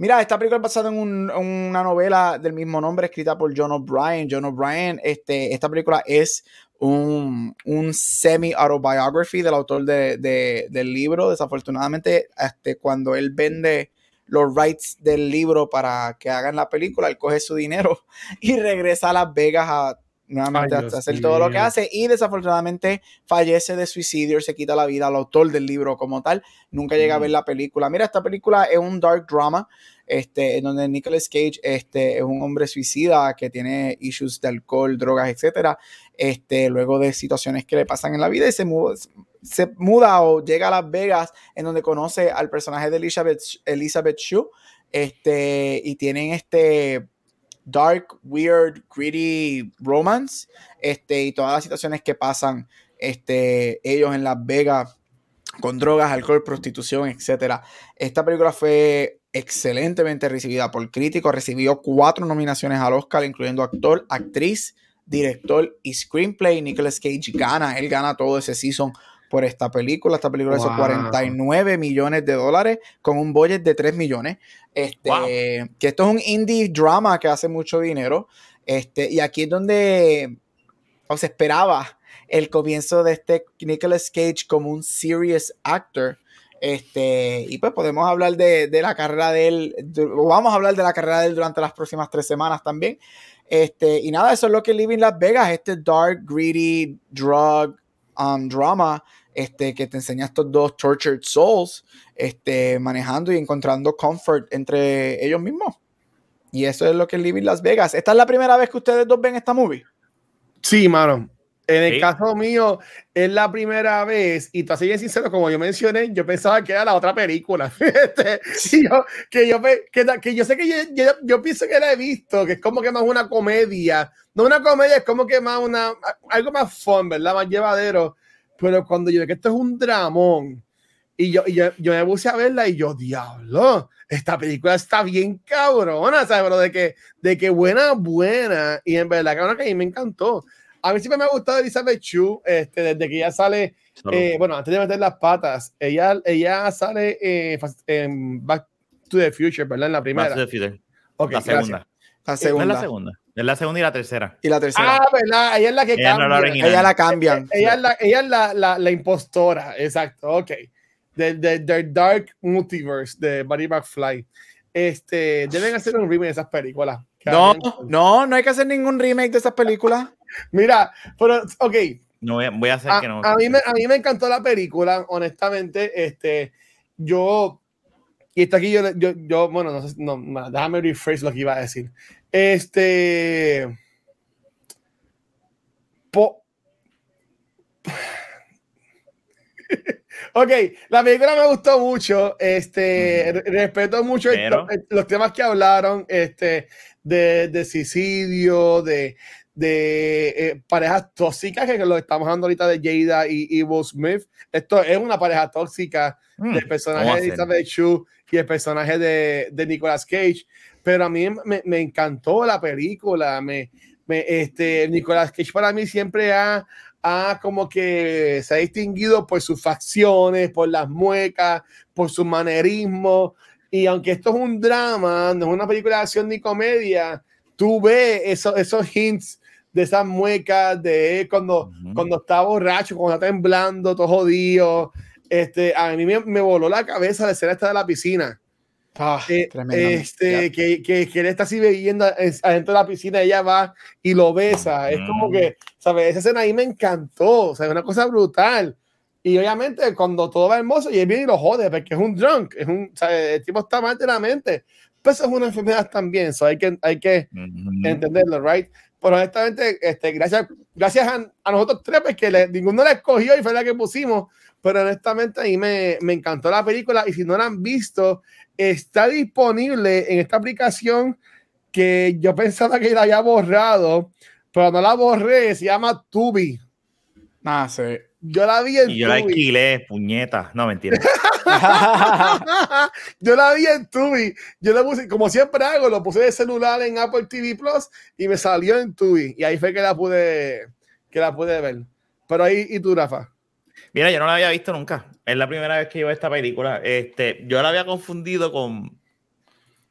Mira, esta película es basada en, una novela del mismo nombre escrita por John O'Brien. John O'Brien, este, esta película es un, semi-autobiography del autor del libro. Desafortunadamente, este, cuando él vende los rights del libro para que hagan la película, él coge su dinero y regresa a Las Vegas a nuevamente a hacer todo lo que hace y desafortunadamente fallece de suicidio, se quita la vida al autor del libro como tal, nunca llega a ver la película. Mira, esta película es un dark drama, este, en donde Nicolas Cage este, es un hombre suicida que tiene issues de alcohol, drogas, etcétera, este, luego de situaciones que le pasan en la vida y se muda, se muda o llega a Las Vegas en donde conoce al personaje de Elizabeth, Elizabeth Shue, este, y tienen este dark, weird, gritty romance, este, y todas las situaciones que pasan este, ellos en Las Vegas con drogas, alcohol, prostitución, etc. Esta película fue excelentemente recibida por críticos, recibió cuatro nominaciones al Oscar, incluyendo actor, actriz, director y screenplay. Nicolas Cage gana, él gana todo ese season por esta película. Esta película hizo 49 millones de dólares con un budget de 3 millones. Este, Que esto es un indie drama que hace mucho dinero. Este, y aquí es donde os esperaba el comienzo de este Nicolas Cage como un serious actor. Este, y pues podemos hablar de, la carrera de él, vamos a hablar de la carrera de él durante las próximas tres semanas también. Este, y nada, eso es lo que Living Las Vegas, este dark, greedy, drug, um, drama este, que te enseña estos dos tortured souls este, manejando y encontrando comfort entre ellos mismos. Y eso es lo que es Living Las Vegas. ¿Esta es la primera vez que ustedes dos ven esta movie? Sí, mano. En el caso mío, es la primera vez, y te soy bien sincero, como yo mencioné, yo pensaba que era la otra película. Este, yo, que, yo, que, yo sé que yo, yo, pienso que la he visto, que es como que más una comedia. No una comedia, es como que más una, algo más fun, ¿verdad? Más llevadero. Pero cuando yo veo que esto es un dramón, Y yo, y yo, yo, me puse a verla y yo, diablo, esta película está bien cabrona, ¿sabes? Pero de que, de que buena, buena. Y en verdad, cabrón, que a mí me encantó. A mí siempre me ha gustado Elizabeth Chu, este, desde que ella sale, eh, bueno, antes de meter las patas, ella, ella sale eh, en Back to the Future, ¿verdad? En la primera. Back to the Future. Okay, la segunda. La segunda. es la segunda. Es la segunda y la tercera. Y la tercera. Ah, ¿verdad? Ella es la que ella cambia. No la ella la cambian. Ella, es, la, ella es la, la, la, impostora, exacto, ok. Del de, de Dark Multiverse de Buddy McFly. Este, deben hacer un remake de esas películas. No, no, no hay que hacer ningún remake de esas películas. Mira, pero, ok. No voy a, voy a hacer a, que no. A mí, me, a mí me encantó la película, honestamente. Este, yo, y está aquí, yo, yo, yo bueno, no sé, no, déjame rephrase lo que iba a decir. Este. Po ok, la película me gustó mucho. Este, respeto mucho Pero... los, los, temas que hablaron este, de, de suicidio, de, de eh, parejas tóxicas, que lo estamos hablando ahorita de Jada y, y Will Smith. Esto es una pareja tóxica mm, del personaje de Elizabeth Shue y el personaje de, de Nicolas Cage. Pero a mí me, me encantó la película. Me, me, este, Nicolas Cage para mí siempre ha, ha como que se ha distinguido por sus facciones, por las muecas, por su manerismo. Y aunque esto es un drama, no es una película de acción ni comedia, tú ves eso, esos hints de esas muecas, de cuando, uh -huh. cuando está borracho, cuando está temblando, todo jodido. Este, a mí me, me voló la cabeza la escena esta de la piscina. Ah, eh, este, que, que, que, él está así bebiendo adentro de la piscina, ella va y lo besa. Es como que, ¿sabes? Esa escena ahí me encantó, o sea, es una cosa brutal. Y obviamente, cuando todo va hermoso, y él viene y lo jode, porque es un drunk, es un, ¿sabes? el tipo está mal de la mente. Pues es una enfermedad también, so hay que, hay que uh -huh. entenderlo, ¿right? Pero honestamente, este, gracias, gracias a, a nosotros tres, porque le, ninguno la escogió y fue la que pusimos, pero honestamente a mí me, me encantó la película y si no la han visto, está disponible en esta aplicación que yo pensaba que la había borrado, pero no la borré, se llama Tubi. Ah, sí. Yo la vi en y yo Tubi. la alquilé, puñeta. No, mentira. yo la vi en Tubi. Yo la puse, como siempre hago, lo puse de celular en Apple TV Plus y me salió en Tubi. Y ahí fue que la pude, que la pude ver. Pero ahí, ¿y tú, Rafa? Mira, yo no la había visto nunca. Es la primera vez que yo veo esta película. Este, yo la había confundido con.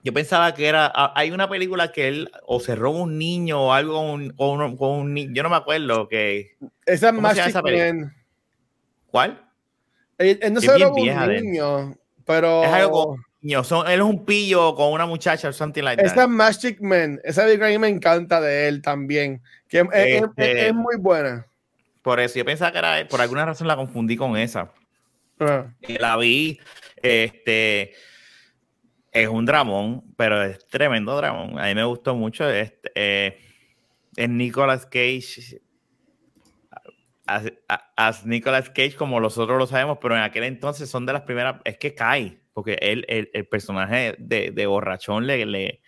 Yo pensaba que era. Hay una película que él o se roba un niño o algo con un, con un, con un niño. Yo no me acuerdo que. Esa es Magic Man. ¿Cuál? Él, él no se roba un niño, pero. Es algo con niño. Son, él es un pillo con una muchacha o something like Esa es Magic Man. Esa película a mí me encanta de él también. Que este, es, es, es muy buena. Por eso, yo pensaba que era, por alguna razón la confundí con esa. Uh. La vi, este, es un dramón, pero es tremendo dramón. A mí me gustó mucho. Este, eh, es Nicolas Cage, as, as, Nicolas Cage como nosotros lo sabemos, pero en aquel entonces son de las primeras, es que cae, porque él, el, personaje de, borrachón le, le,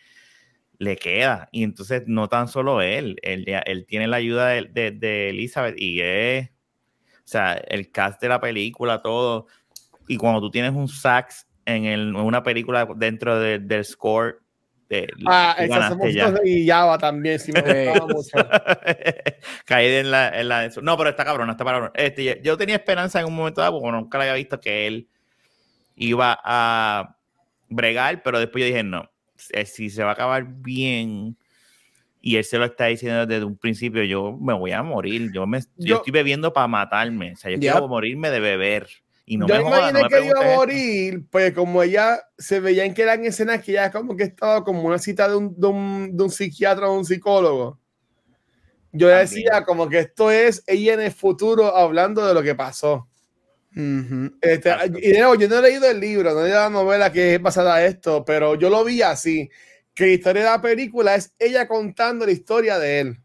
le queda. Y entonces no tan solo él, él, él tiene la ayuda de, de, de, Elizabeth y es, sea, el cast de la película, todo. Y cuando tú tienes un sax en, el, en una película dentro de, del score, de, ah, esa y Java también, si me mucho. En la, en la, No, pero está cabrón, está cabrón. Este, yo tenía esperanza en un momento dado, porque nunca le había visto que él iba a bregar, pero después yo dije, no, si se va a acabar bien y él se lo está diciendo desde un principio, yo me voy a morir. Yo, me, yo, yo estoy bebiendo para matarme. O sea, yo yeah. quiero morirme de beber. Y no yo me joda, imaginé no que iba a morir, pues como ella se veía en que eran escenas que ya como que estaba como una cita de un, de un, de un psiquiatra o un psicólogo. Yo También. decía como que esto es ella en el futuro hablando de lo que pasó. Uh -huh. este, y de nuevo, yo no he leído el libro, no he leído la novela que es basada a esto, pero yo lo vi así, que la historia de la película es ella contando la historia de él.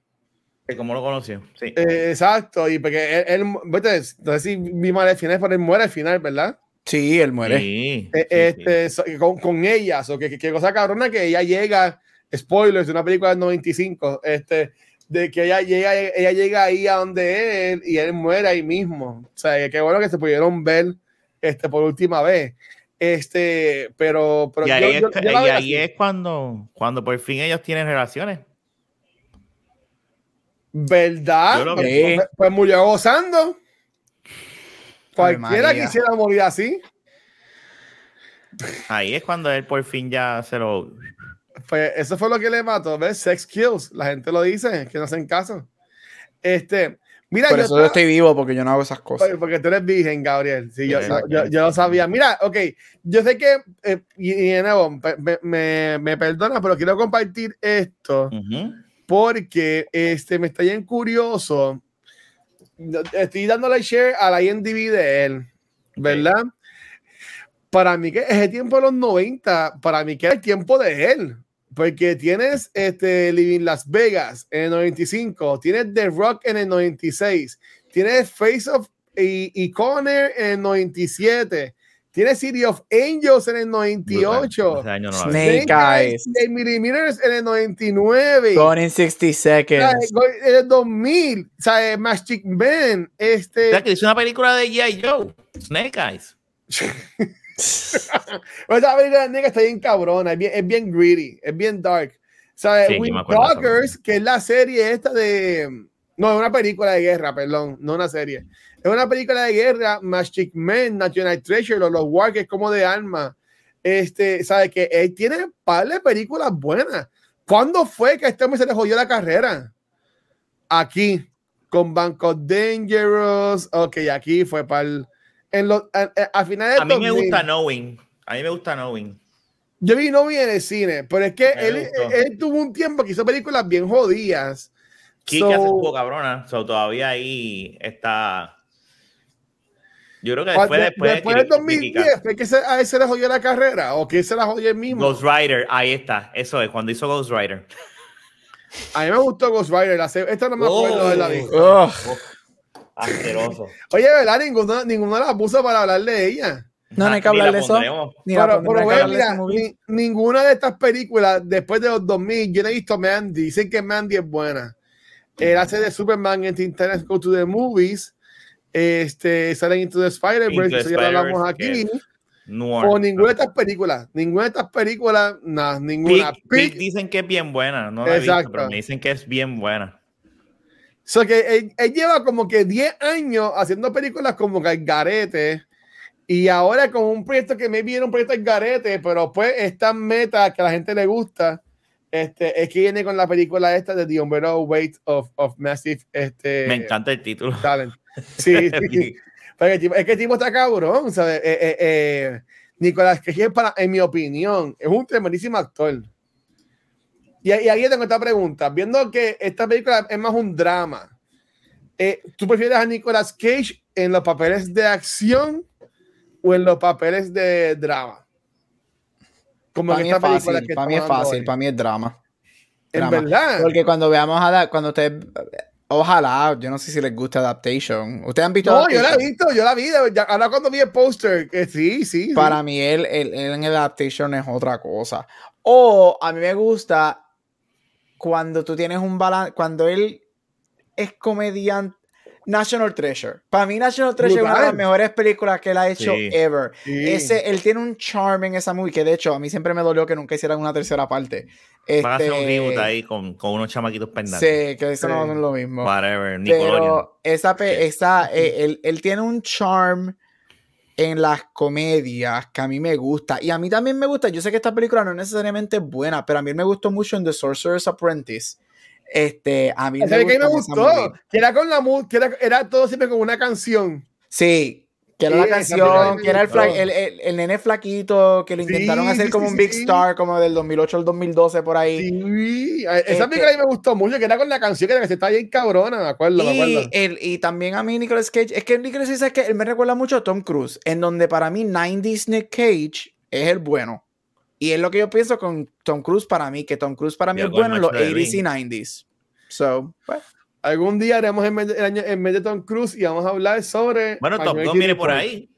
¿Cómo lo conoció? Sí. Eh, exacto, y porque él, él vete, no sé si vi mal el final, pero él muere al final, ¿verdad? Sí, él muere. Sí, eh, sí, este, sí. Con, con, ellas, o que, que, cosa cabrona que ella llega, spoilers de una película del 95, este, de que ella llega, ella llega ahí a donde él y él muere ahí mismo. O sea, qué bueno que se pudieron ver este, por última vez. Este, pero, pero y ahí, es, cuando, cuando por fin ellos tienen relaciones. ¿Verdad? Pues, pues, murió gozando. Cualquiera quisiera morir así. Ahí es cuando él por fin ya se lo. Pues eso fue lo que le mató, ¿ves? Sex kills. La gente lo dice, que no hacen caso. Este, mira, Por eso yo estoy vivo, porque yo no hago esas cosas. Porque tú eres virgen, Gabriel. Sí, yo, yo, yo, lo sabía. Mira, ok, yo sé que, eh, y, me, me, me, perdona, pero quiero compartir esto porque este, me está bien curioso. Estoy dándole share a la IMDb de él, ¿verdad? Para mí que es el tiempo de los 90, para mí que es el tiempo de él. Porque tienes este, Living Las Vegas en el 95, tienes The Rock en el 96, tienes Face of y, y Conner en el 97, tiene City of Angels en el 98. Snake Eyes. Millimeters en el 99. Gone in 60 Seconds. En el 2000. O sea, Magic Man. Este... O sea, que es una película de G.I. Joe. Snake Eyes. Esa película de está bien cabrona. Es bien, es bien greedy. Es bien dark. Sea, sí, Doggers, que es la serie esta de. No, es una película de guerra, perdón. No una serie es una película de guerra, Magic Man, National Treasure, los, los War, que es como de arma. Este, sabe que él tiene un par de películas buenas. ¿Cuándo fue que a este hombre se le jodió la carrera? Aquí, con Banco Dangerous. Ok, aquí fue para el. En los, a, a, finales a mí me gusta Knowing. A mí me gusta Knowing. Yo vi Knowing en el cine, pero es que él, él, tuvo un tiempo que hizo películas bien jodidas. Kika so, se cabrona, so, todavía ahí está yo creo que después, después, después del 2010 fue que se, a él se le jodió la carrera o que se la jodió el mismo. Ghost Rider, ahí está, eso es, cuando hizo Ghost Rider. A mí me gustó Ghost Rider, esta no me acuerdo de la vida. Asqueroso. Oye, ¿verdad? Ninguno, ninguno la puso para hablar de ella. No, no hay que hablar de eso. pero, pero mira, ni, ninguna de estas películas después de los 2000, yo no he visto Mandy. Dicen que Mandy es buena. Él hace de Superman en Internet Go to the Movies este, salen Into the Spider-Verse, ya hablamos aquí. O ninguna de estas películas, ninguna de estas películas, nada, ninguna. dicen que es bien buena, no la Exacto. pero me dicen que es bien buena. So que él, lleva como que 10 años haciendo películas como que garete y ahora con un proyecto que me viene un proyecto garete, pero pues esta meta que a la gente le gusta, este, es que viene con la película esta de The Unbearable Weight of, of Massive. Este, me encanta el título. Talent. Sí, sí. es que el tipo está cabrón, ¿sabes? Eh, eh, eh, Nicolás que para, en mi opinión, es un tremendísimo actor. Y, y ahí tengo esta pregunta. Viendo que esta película es más un drama, ¿tú prefieres a Nicolas Cage en los papeles de acción o en los papeles de drama? Como para, mí es fácil, para mí es fácil, para mí es drama. En verdad. Porque cuando veamos a cuando usted Ojalá, yo no sé si les gusta Adaptation. ¿Ustedes han visto? No, yo la he visto, yo la vi. Ahora cuando vi el póster, que sí, sí. Para mí, él, él, en el Adaptation es otra cosa. O a mí me gusta cuando tú tienes un balance, cuando él es comediante, National Treasure. Para mí, National Treasure es una de las mejores películas que él ha hecho ever. Ese, él tiene un charm en esa movie que, de hecho, a mí siempre me dolió que nunca hicieran una tercera parte. Este, Van a hacer un este, reboot ahí con, con unos chamaquitos pendantes. Sí, que eso no es lo mismo. Whatever, Pero esa, esa eh, él, él tiene un charm en las comedias que a mí me gusta. Y a mí también me gusta. Yo sé que esta película no es necesariamente buena, pero a mí me gustó mucho en The Sorcerer's Apprentice. Este, a mí me, que me gustó, que era con la que era, era todo siempre con una canción. Sí, que era la canción, que era el, el, el, nene flaquito, que lo intentaron hacer como un big star, como del 2008 al 2012 por ahí. Sí, esa este película a mí me gustó mucho, que era con la canción que estaba bien cabrona, me acuerdo, y, me acuerdo. El, y también a mí Nicolas Cage, es que Nicolas Cage es que él me recuerda mucho a Tom Cruise, en donde para mí 90s Nick Cage es el bueno. Y es lo que yo pienso con Tom Cruise para mí, que Tom Cruise para mí es bueno en los 80s y 90s. So, pues. Algún día haremos en vez de Tom Cruise y vamos a hablar sobre. Bueno, Top Gun viene por ahí.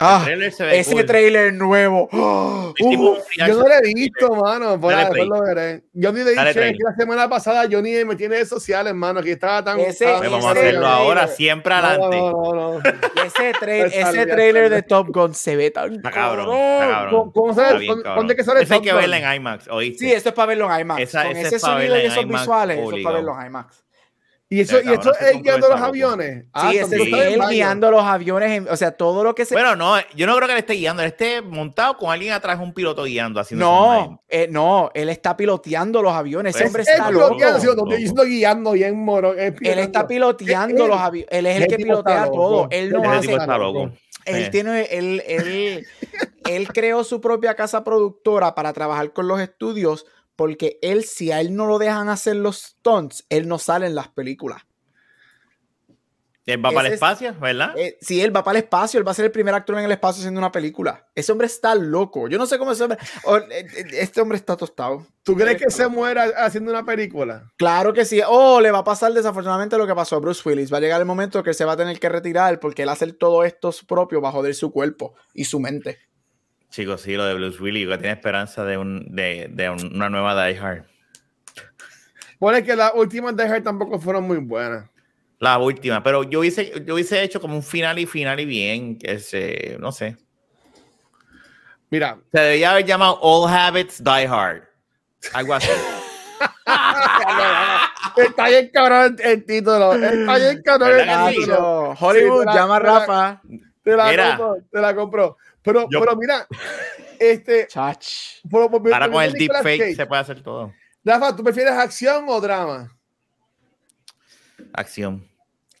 Ah, ese trailer nuevo. yo no lo he visto, mano. Por lo veré. Yo ni le dije la semana pasada yo ni me tiene redes sociales, mano, que estaba tan. Ese, vamos a hacerlo ahora, siempre adelante. ese, ese trailer de Top Gun se ve tan está cabrón. Está cabrón. ¿Cómo, sabes? ¿Dónde que sale Ese hay que verlo en IMAX, ¿oíste? Sí, esto es para verlo en IMAX. Esa, Con ese, ese sonido y esos visuales, eso es para verlo en IMAX. Y eso, y esto es guiando los aviones. Ah, sí, es él guiando los aviones. o sea, todo lo que se. Bueno, no, yo no creo que él esté guiando. Él esté montado con alguien atrás, un piloto guiando. Haciendo no, eh, no, él está piloteando los aviones. Ese pues, hombre está loco. Estoy guiando bien, moro. Él está piloteando los aviones. Él es el que pilotea todo. Él no hace. Está loco. Él tiene, él, él, él creó su propia casa productora para trabajar con los estudios porque él, si a él no lo dejan hacer los stunts, él no sale en las películas. Él va para el espacio, ¿verdad? Eh, sí, él va para el espacio, él va a ser el primer actor en el espacio haciendo una película. Ese hombre está loco. Yo no sé cómo ese hombre. Eh, eh, este hombre está tostado. ¿Tú crees que se muera haciendo una película? Claro que sí. Oh, le va a pasar desafortunadamente lo que pasó a Bruce Willis. Va a llegar el momento que se va a tener que retirar porque él hacer todo esto propio va a joder su cuerpo y su mente. Chicos, sí, lo de Bruce Willis, que tiene esperanza de, un, de, de una nueva Die Hard. Pone que las últimas Die Hard tampoco fueron muy buenas. La última, pero yo hubiese, yo hubiese hecho como un final y final y bien, que se, no sé. Mira. Se debería haber llamado All Habits Die Hard. Algo así. Está bien cabrón el título. Está bien cabrón el título. Hollywood, llama a Rafa. Te la, compro, te la compro. Pero, pero mira, este. Chach. Ahora con el deepfake se puede hacer todo. Rafa, ¿tú prefieres acción o drama? Acción.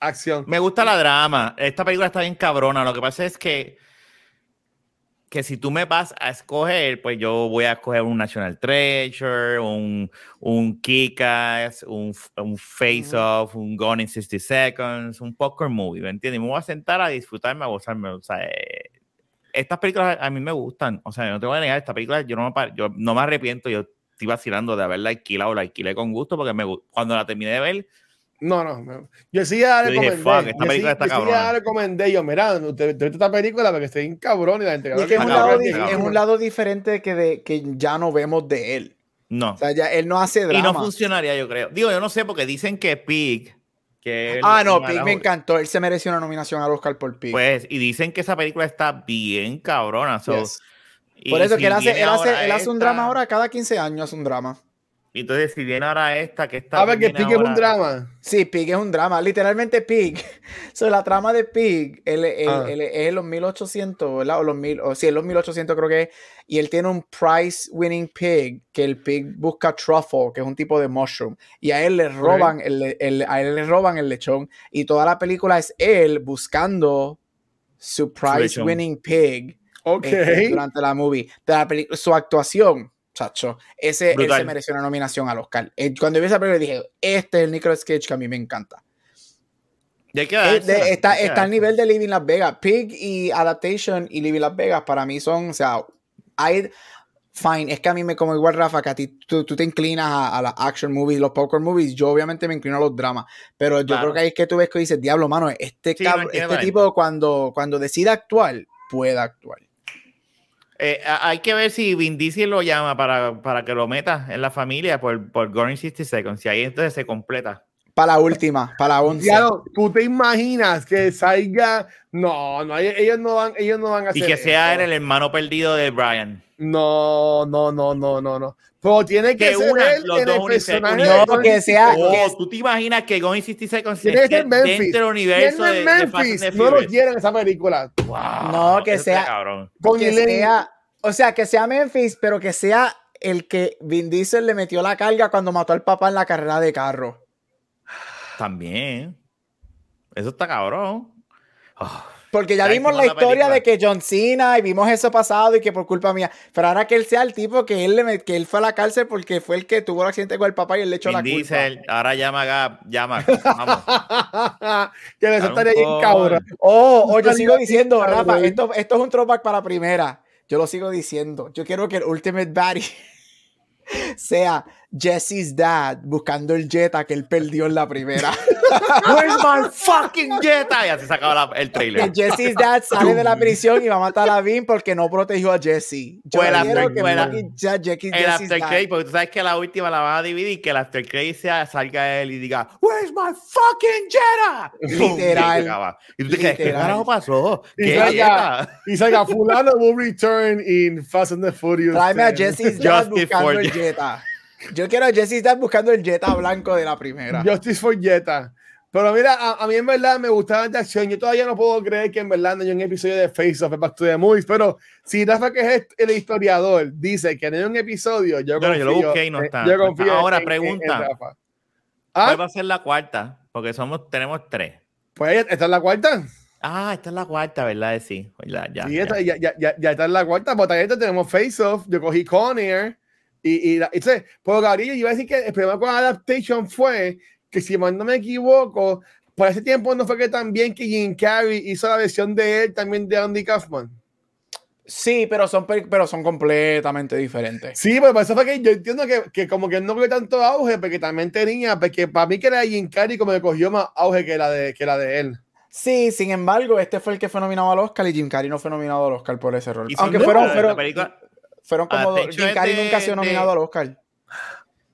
Acción. Me gusta la drama. Esta película está bien cabrona. Lo que pasa es que que si tú me vas a escoger, pues yo voy a escoger un National Treasure, un, un Kick-Ass, un, un Face Off, un Gone in 60 Seconds, un Poker Movie, ¿me entiendes? Me voy a sentar a disfrutarme, a gozarme. O sea, eh, estas películas a mí me gustan. O sea, no te voy a negar, esta película yo no me, yo no me arrepiento, yo estoy vacilando de haberla alquilado, la alquilé con gusto porque me, cuando la terminé de ver, no, no, Yo sí ya le recomendé. Fuck, esta película está yo sí ya recomendé. Yo, mira, usted ve esta película porque estoy en cabrón y la gente. Y es que es un, lado, es un lado diferente que, de, que ya no vemos de él. No. O sea, ya él no hace drama. Y no funcionaría, yo creo. Digo, yo no sé porque dicen que Pig. Que ah, no, Pig me encantó. Él se mereció una nominación al Oscar por Pig. Pues, y dicen que esa película está bien cabrona. So, Por eso que él hace, él hace, él hace un drama ahora, cada 15 años hace un drama. Entonces, si viene ahora esta, que está. A ver, que Pig es un drama. Sí, Pig es un drama. Literalmente Pig. so, la trama de Pig él, ah. es en los 1800, ¿verdad? O los mil, o sí, en los 1800 creo que es. Y él tiene un prize winning pig que el pig busca truffle, que es un tipo de mushroom. Y a él le roban, el, a él le roban el lechón. Y toda la película es él buscando su prize winning pig. Okay. durante la movie. De su actuación chacho. Ese él se mereció una nominación al Oscar. Eh, cuando vi esa película dije, este es el Nicolas Cage que a mí me encanta. Eh, está, está al nivel de Living Las Vegas. Pig y Adaptation y Living Las Vegas para mí son, o sea, hay, fine, es que a mí me como igual Rafa, que a ti tú, te inclinas a, las action movies, los poker movies, yo obviamente me inclino a los dramas, pero yo creo que ahí es que tú ves que dices, diablo, mano, este, este tipo cuando, cuando decide actuar, puede actuar. Eh, hay que ver si Vin Diesel lo llama para, para que lo meta en la familia por, por Gone 60 Seconds. Y ahí entonces se completa. Para la última, para la once. tú te imaginas que salga. No, no, ellos no van, ellos no van a hacer. Y que sea el hermano perdido de Brian. No, no, no, no, no, no. Pero tiene que, ser él los en dos el personaje. No, que sea. Oh, tú te imaginas que Gone 60 Seconds esté dentro del universo de, Memphis? no lo quieren esa película. Wow, no, que sea. Que sea o sea, que sea Memphis, pero que sea el que Vin Diesel le metió la carga cuando mató al papá en la carrera de carro. También. Eso está cabrón. Ah, Porque ya vimos la historia de que John Cena y vimos eso pasado y que por culpa mía. Pero ahora que él sea el tipo que él, le, que él fue a la cárcel porque fue el que tuvo el accidente con el papá y él le echó la culpa. Diesel, ahora llama a Gab, llama. Vamos. que me estaría bien cabrón. Oh, oh, yo sigo diciendo, Rafa, esto, esto es un throwback para primera. Yo lo sigo diciendo. Yo quiero que el Ultimate Baddie sea Jesse's dad buscando el Jetta que él perdió en la primera. Where's my fucking Jetta? Y así sacaba el trailer. Que Jesse's dad sale de la prisión y va a matar a Vin porque no protegió a Jesse. Yo el after, que el after credit, porque tú sabes que la última la van a dividir, que el after credit salga él y diga, Where's my fucking Jetta? Literal. Y tú te ¿qué carajo pasó? Y salga, y salga, fulano will return in Fast and the Furious. Tráeme a Jesse's dad buscando el Jetta. Yo quiero a Jesse estar buscando el Jetta blanco de la primera. Justice for Jetta. Pero mira, a, mí en verdad me gustaba la acción. Yo todavía no puedo creer que en verdad no hay un episodio de Face of Back to the Movies. Pero si Rafa, que es el historiador, dice que no hay un episodio, yo confío. yo lo busqué y no está. Yo confío Ahora, pregunta. ¿Ah? ¿Cuál va a ser la cuarta? Porque somos, tenemos tres. Pues esta es la cuarta. Ah, esta es la cuarta, ¿verdad? Sí, ya, ya, sí esta, ya. Ya, ya, ya, está en la cuarta. Porque también tenemos Face Off. Yo cogí Conair. Y, y, entonces, por Gabriel, yo iba a decir que el problema con Adaptation fue que, si no me equivoco, por ese tiempo no fue que también que Jim Carrey hizo la versión de él también de Andy Kaufman. Sí, pero son, pero son completamente diferentes. Sí, pero eso fue que yo entiendo que, que como que no fue tanto auge, porque también tenía, porque para mí que era Jim Carrey como que cogió más auge que la de, que la de él. Sí, sin embargo, este fue el que fue nominado al Oscar y Jim Carrey no fue nominado al Oscar por ese rol. Aunque fueron, fueron, fueron como Jim Carrey nunca ha sido nominado al Oscar.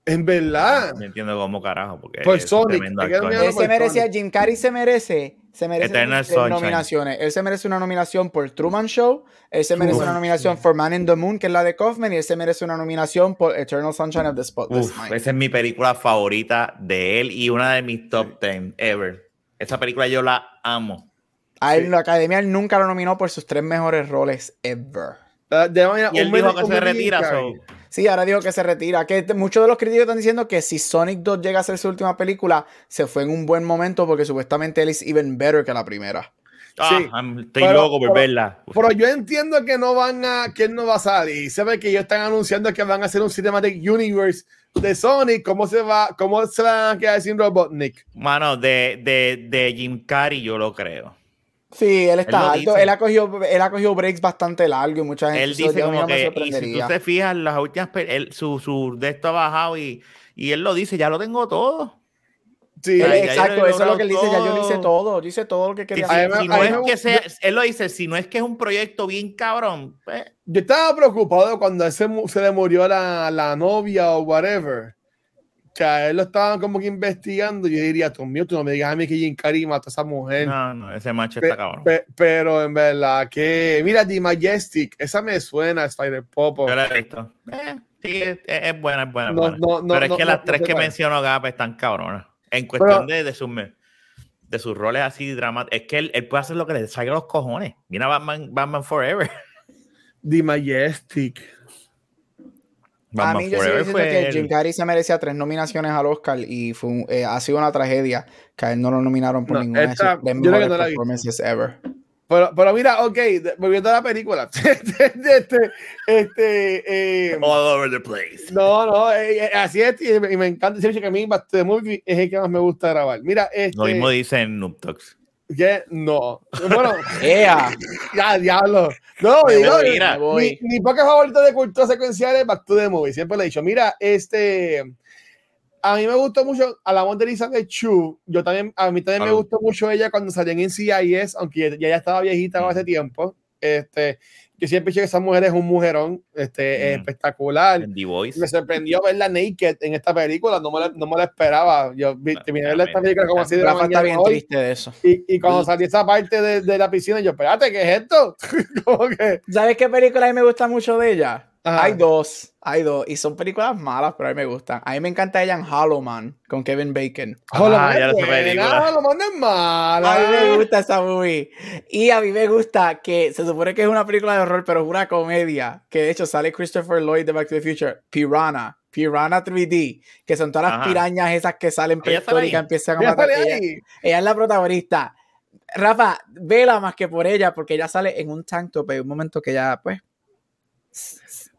En verdad. No entiendo cómo carajo. Porque por Sonic. Él se merecía, Jim Carrey se merece, se merece nominaciones. Él se merece una nominación por Truman Show, él se merece una nominación por Man in the Moon, que es la de Kaufman, y él se merece una nominación por Eternal Sunshine of the Spotless Mind. Esa es mi película favorita de él y una de mis top 10 ever. Esa película yo la amo. A él, la academia nunca lo nominó por sus tres mejores roles ever. Uh, y él dijo que se retira. Sí, ahora dijo que se retira. Que muchos de los críticos están diciendo que si Sonic 2 llega a ser su última película, se fue en un buen momento porque supuestamente él es even better que la primera. Ah, sí, estoy loco por verla. Pero yo entiendo que no van a, que él no va a salir. Se ve que ellos están anunciando que van a hacer un Cinematic Universe de Sonic. ¿Cómo se va, cómo se van a quedar sin Robotnik? Mano, de, de, de Jim Carrey yo lo creo. Sí, él está alto. Él ha, cogido, él ha cogido breaks bastante largos y mucha gente Él dice como que, y si tú te fijas, las últimas, él, su, su de esto ha bajado y, y él lo dice, ya lo tengo todo. Sí, exacto, eso es lo que él dice, ya yo hice todo, dice todo lo que quería hacer. Si, no es que sea, él lo dice, si no es que es un proyecto bien cabrón. Pues. Yo estaba preocupado cuando se, se le murió la, la novia o whatever que a él lo estaban como que investigando, yo diría, mío, tú no me digas a mí que Jim Carrey mató a esa mujer. No, no, ese macho está cabrón. pero en verdad que, mira, The Majestic, esa me suena, Spider Popo. Yo la he visto. Eh, sí, es, buena, es buena. pero es que las tres que menciono Gap están cabronas. En cuestión de, de, sus, de sus roles así dramáticos. Es que él, él, puede hacer lo que le salga los cojones. Mira Batman, Batman Forever. The Majestic a mí yo sigo diciendo que Jim Carrey se merecía tres nominaciones al Oscar y fue eh, ha sido una tragedia que a él no lo nominaron por ninguna de sus mejores performances ever. Pero, pero, mira, ok, volviendo a la película. este, este, eh, All over the place. No, no, eh, eh, así es, y me, encanta decir que a mí The Movie es el que más me gusta grabar. Mira, este, Lo mismo dicen Noob Talks. ¿Qué? No. Bueno, yeah. ya, diablo. No, digo, mira, mi, mi poca favorita de cultura secuencial es Back to the Movie. Siempre le he dicho, mira, este. A mí me gustó mucho, a la de Elizabeth Chu, yo también, a mí también me gustó mucho ella cuando salió en NCIS, aunque ya, ya estaba viejita hace tiempo. Este, yo siempre dije que esa mujer es un mujerón este, espectacular. Me sorprendió verla naked en esta película, no me la, no me la esperaba. Yo vi, terminé de ver esta película como así de la está bien triste de eso. Y, y cuando salió esa parte de, de, la piscina, yo, espérate, ¿qué es esto? que... ¿Sabes qué película a mí me gusta mucho de ella? Hay dos, hay dos, y son películas malas, pero a mí me gustan. A mí me encanta ella en Hollow Man con Kevin Bacon. Hollow Man, es mala. A mí me gusta esa movie. Y a mí me gusta que se supone que es una película de horror, pero es una comedia. Que de hecho sale Christopher Lloyd de Back to the Future, Piranha. Piranha 3D, que son todas las pirañas esas que salen prehistóricas, empiezan a matar. Ella, ella es la protagonista. Rafa, vela más que por ella, porque ella sale en un tank top en un momento que ya, pues,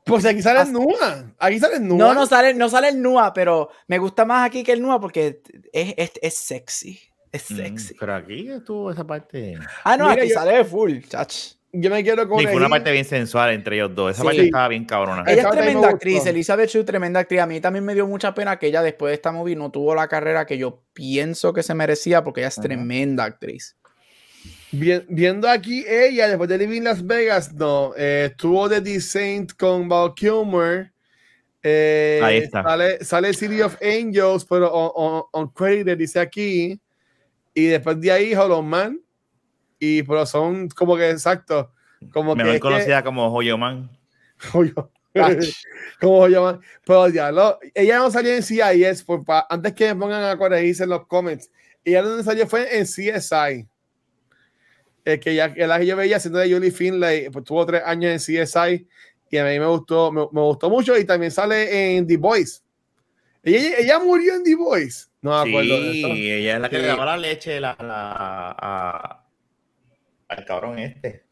pues aquí sale el Nua. Aquí sale el Nua. No, no sale, no sale el Nua, pero me gusta más aquí que el Nua porque es, es, es sexy. Es mm, sexy. pero aquí estuvo esa parte. Ah, no, aquí sale full, chach. yo me quiero con fue una parte bien sensual entre ellos dos. Esa parte estaba bien cabrona. Ella es tremenda actriz, Elizabeth Shue, tremenda actriz. A mí también me dio mucha pena que ella después de esta movie no tuvo la carrera que yo pienso que se merecía porque ella es tremenda actriz. Viendo aquí ella, después de Living Las Vegas, no, eh, estuvo de Descent con Val Kilmer. Eh, Ahí está. Sale, sale, City of Angels, pero on, on, credit dice aquí. Y después de ahí, Hollow Man y pero son como que exacto. Como Mejor que conocida como Joyoman. Joyo. como Joyoman. Pero ya, lo, ella no salió en CIS, por, antes que me pongan a corregirse en los comments. Ella donde salió fue en CSI. Es que ya que la que yo veía haciendo de Julie Finlay, pues tuvo tres años en CSI y a mí me gustó, me, gustó mucho y también sale en The Voice. Ella, ella murió en The Voice. No me acuerdo. Sí, ella es la que le daba la leche la, la, a, al cabrón este.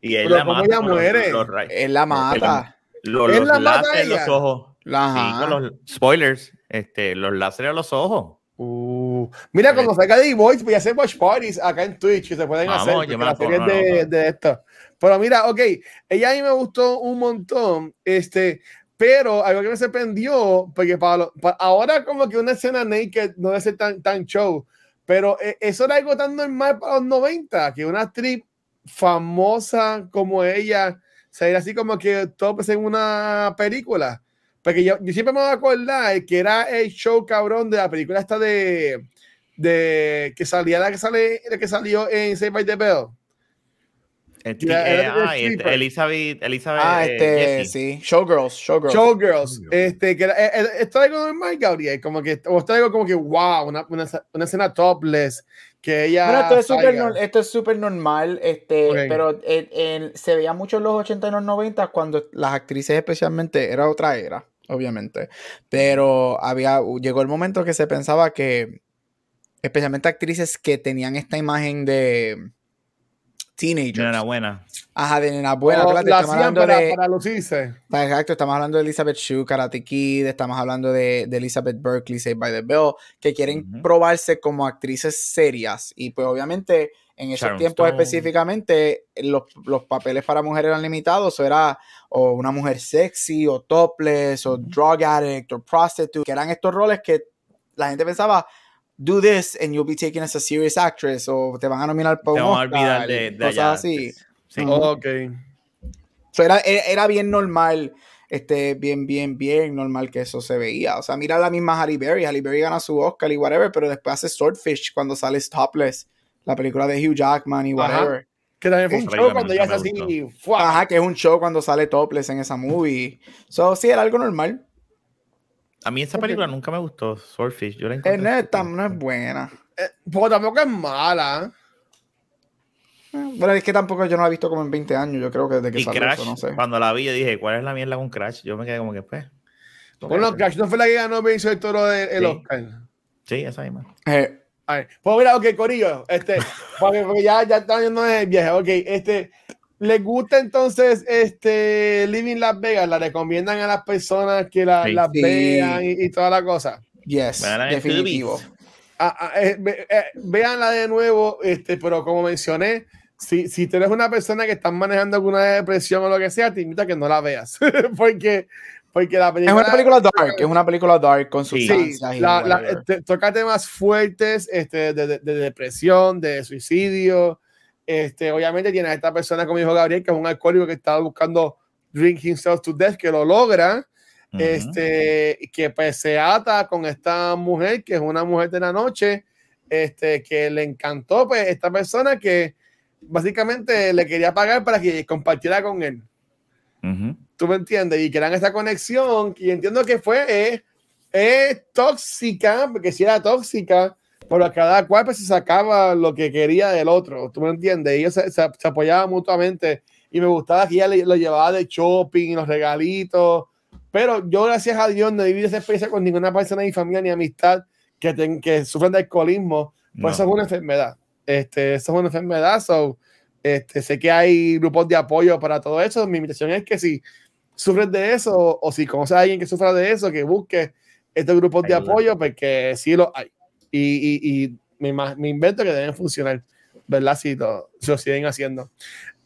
Y él la mata. Ella muere? él la mata. Los, los, la mata en los ojos. Sí, con los spoilers. Este, los láseres a los ojos. Uh, mira, cuando salga de Voice, voy a hacer watch parties acá en Twitch que se pueden hacer las series de, de esto. Pero mira, ok, ella a mí me gustó un montón, este, pero algo que me sorprendió, porque para, para ahora como que una escena naked no debe ser tan, tan show, pero eh, eso era algo tan normal para los 90, que una actriz famosa como ella se así como que todo en una película. Porque yo, yo siempre me voy a acordar que era el show cabrón de la película esta de, de que salía la que sale la que salió en Save by the Bell. Este, eh, ah, este, Elizabeth, Elizabeth. Ah, este, sí. Showgirls, Showgirls. Showgirls. Este, que eh, eh, esto es algo normal, Gabriel. Como que, o esto algo como que, wow, una, una, una escena topless. Que ella. Bueno, esto es súper esto es super normal. Este, pero se veía mucho en los 80 y los 90 cuando las actrices, especialmente, era otra era, obviamente. Pero había, llegó el momento que se pensaba que, especialmente actrices que tenían esta imagen de teenagers. Nena buena. Ajá, de nena buena. Oh, estamos hablando para, de, para lucirse. Exacto, estamos hablando de Elizabeth Shue, Karate Kid, estamos hablando de, de Elizabeth Berkley, Saved by the Bell, que quieren probarse como actrices serias. Y pues obviamente en esos tiempos específicamente los, los, papeles para mujeres eran limitados, o era o una mujer sexy, o topless, o drug addict, o prostitute, que eran estos roles que la gente pensaba, do this and you'll be taken as a serious actress o te van a nominar para un Oscar, de, de cosas así. Sí. ok. So era, era, bien normal, este, bien, bien, bien normal que eso se veía. O sea, mira la misma Halle Berry. Halle Berry gana su Oscar y whatever, pero después hace Swordfish cuando sale Topless, la película de Hugh Jackman y whatever. Que también fue un show cuando ella es así. Ajá, que es un show cuando sale Topless en esa movie. So, sí, era algo normal. A mí esa película nunca me gustó, Swordfish. Yo la encontré. Eh, no, es buena. Eh, porque tampoco es mala. Eh, pero es que tampoco yo no la he visto como en 20 años. Yo creo que desde que salió Crash, no sé. Cuando la vi, yo dije, ¿cuál es la mierda con Crash? Yo me quedé como que, pues. Bueno, Crash no fue la que ganó Benicio del Toro del Oscar. Sí, esa misma. Eh. Pues mira, ok, Corillo, este, porque, porque ya, ya está yendo el viaje, ok, este, ¿Les gusta entonces este Living Las Vegas? ¿La recomiendan a las personas que la, vean y, toda la cosa? Yes, definitivo. Ah, ah, eh, eh, véanla de nuevo, este, pero como mencioné, si, si tú eres una persona que está manejando alguna depresión o lo que sea, te invito a que no la veas. porque, porque la película. Es una película dark, es una película dark con sus sí, toca temas fuertes este, de, de, depresión, de suicidio este, obviamente tiene a esta persona como dijo Gabriel, que es un alcohólico que está buscando drink himself to death, que lo logra, este, que pues se ata con esta mujer, que es una mujer de la noche, este, que le encantó, pues esta persona que básicamente le quería pagar para que compartiera con él. ¿Tú me entiendes? Y crean esta conexión, y entiendo que fue, es, tóxica, porque si era tóxica, pero cada cual pues, se sacaba lo que quería del otro, ¿tú me entiendes? Ellos se, se, apoyaban mutuamente. Y me gustaba que ella lo llevaba de shopping, los regalitos, pero yo gracias a Dios no vivido esa experiencia con ninguna persona de mi familia ni amistad que, ten, que sufren de alcoholismo, pues eso es una enfermedad, este, eso es una enfermedad, so, este, sé que hay grupos de apoyo para todo eso, mi invitación es que si sufres de eso o si conoces a alguien que sufra de eso, que busque estos grupos de apoyo, porque sí lo hay y, y, me, me, invento que deben funcionar, ¿verdad? Si lo, si lo siguen haciendo.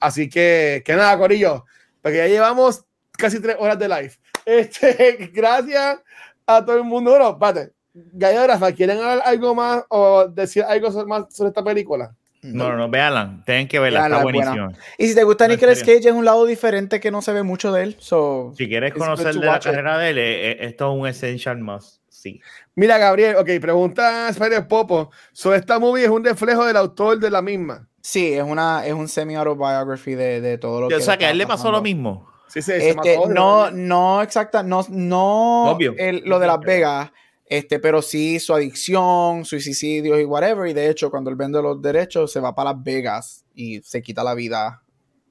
Así que, que nada, Corillo, porque ya llevamos casi tres horas de live. Este, gracias a todo el mundo. Bueno, espérate, Rafa, ¿quieren hablar algo más o decir algo más sobre esta película? No, no, no, véanla, tienen que verla, está buenísima. Y si te gusta Nicolas Cage, es un lado diferente que no se ve mucho de él. si quieres conocer de la carrera de él, eh, eh, esto es un essential must. Sí. Mira, Gabriel, ok, pregunta Spider Popo. Sobre esta movie es un reflejo del autor de la misma. Sí, es una es un semi-autobiography de, de, todo lo que. O sea, que a él le pasó lo mismo. Sí, sí, este, no, no exacta, no, no lo de Las Vegas, este, pero sí su adicción, suicidios y whatever. Y de hecho, cuando él vende los derechos, se va para Las Vegas y se quita la vida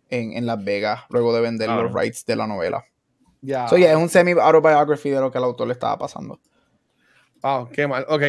en, en Las Vegas luego de vender los rights de la novela. Ya. es un semi-autobiography de lo que el autor le estaba pasando. Wow, qué mal. Ok.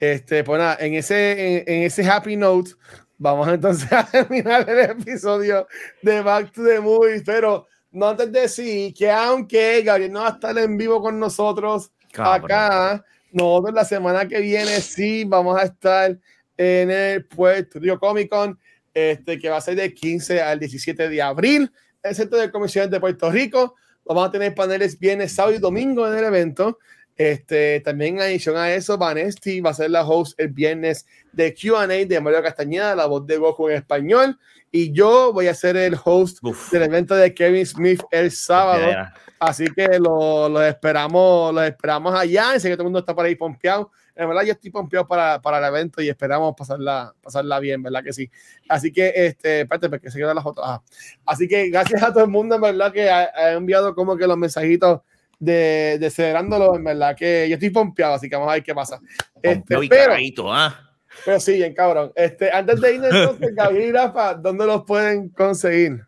Este, pues nada, en ese, en, ese happy note, vamos entonces a terminar el episodio de Back to the Movies. Pero no antes de decir que aunque Gabriel no va a estar en vivo con nosotros acá, nosotros la semana que viene sí vamos a estar en el Puerto Rico Comic Con, este, que va a ser del 15 al 17 de abril, en el Centro de Comisiones de Puerto Rico. Vamos a tener paneles viernes, sábado y domingo en el evento. Este, también adición a eso, Vanesti va a ser la host el viernes de QA de Mario Castañeda, la voz de Goku en español. Y yo voy a ser el host del evento de Kevin Smith el sábado. Así que lo, lo, esperamos, lo esperamos allá. Sé que todo el mundo está por ahí pompeado. En verdad, yo estoy pompeado para, para el evento y esperamos pasarla, pasarla bien, ¿verdad? Que sí. Así que, este, espérate, porque se quedan las otras. Así que gracias a todo el mundo, en verdad, que ha, ha enviado como que los mensajitos de, de celebrándolo, en verdad que yo estoy pompeado, así que vamos a ver qué pasa. Este, pero, ¿ah? pero sí, bien cabrón. Este, antes de ir entonces, Gabriel y Rafa, ¿dónde los pueden conseguir?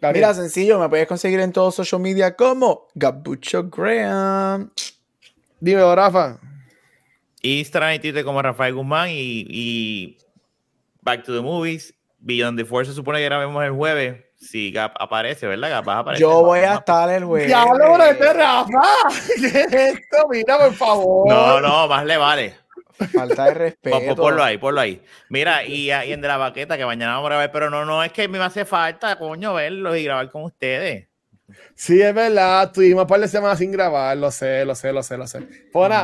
Mira, sencillo, me puedes conseguir en todos social media como Gabucho Graham. Dime, Rafa. Instagram y Twitter como Rafael Guzmán y, y Back to the Movies. Beyond the Force se supone que grabemos el jueves si Gap aparece, ¿verdad? Gap va a Yo voy a estar el jueves. Ya lo de Rafa. ¿Qué es esto? Mira, por favor. No, no, más le vale. Falta de respeto. Ponlo ahí, ponlo ahí. Mira, y, y en de la baqueta que mañana vamos a grabar, pero no, no, es que me hace falta, coño, verlos y grabar con ustedes. Sí, es verdad, tuvimos un par de semanas sin grabar, lo sé, lo sé, lo sé, lo sé.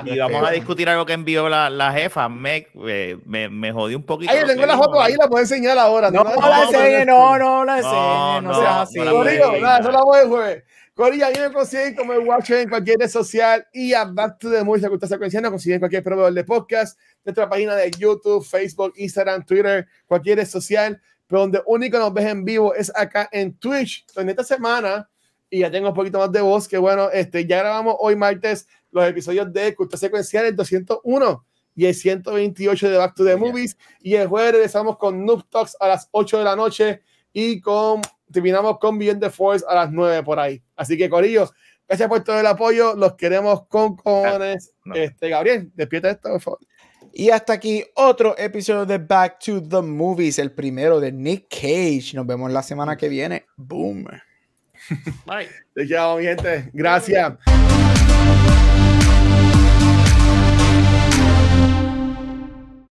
y vamos a discutir algo que envió la, la jefa, me, me, me, jodí un poquito. Ay, tengo la foto ahí, la puedo enseñar ahora. No, no, la enseñe, no, no la enseñe, no, seas así. Corillo, nada, eso la voy a jueves. Corillo, a mí me consiguen como el Watcher en cualquier red social y a Back to the Movies, que usted está conociendo, consiguen cualquier proveedor de podcast, nuestra página de YouTube, Facebook, Instagram, Twitter, cualquier red social, pero donde único nos ves en vivo es acá en Twitch. En esta semana y ya tengo un poquito más de voz, que bueno, este, ya grabamos hoy martes los episodios de Cultura Secuencial, el 201 y el 128 de Back to the Movies, y el jueves regresamos con Noob Talks a las 8 de la noche y con, terminamos con Beyond the Force a las 9 por ahí. Así que, Corillo, gracias por todo el apoyo, los queremos con cojones. Este, Gabriel, despierta esto, por favor. Y hasta aquí otro episodio de Back to the Movies, el primero de Nick Cage. Nos vemos la semana que viene. Boom. Bye. Te mi gente. Gracias.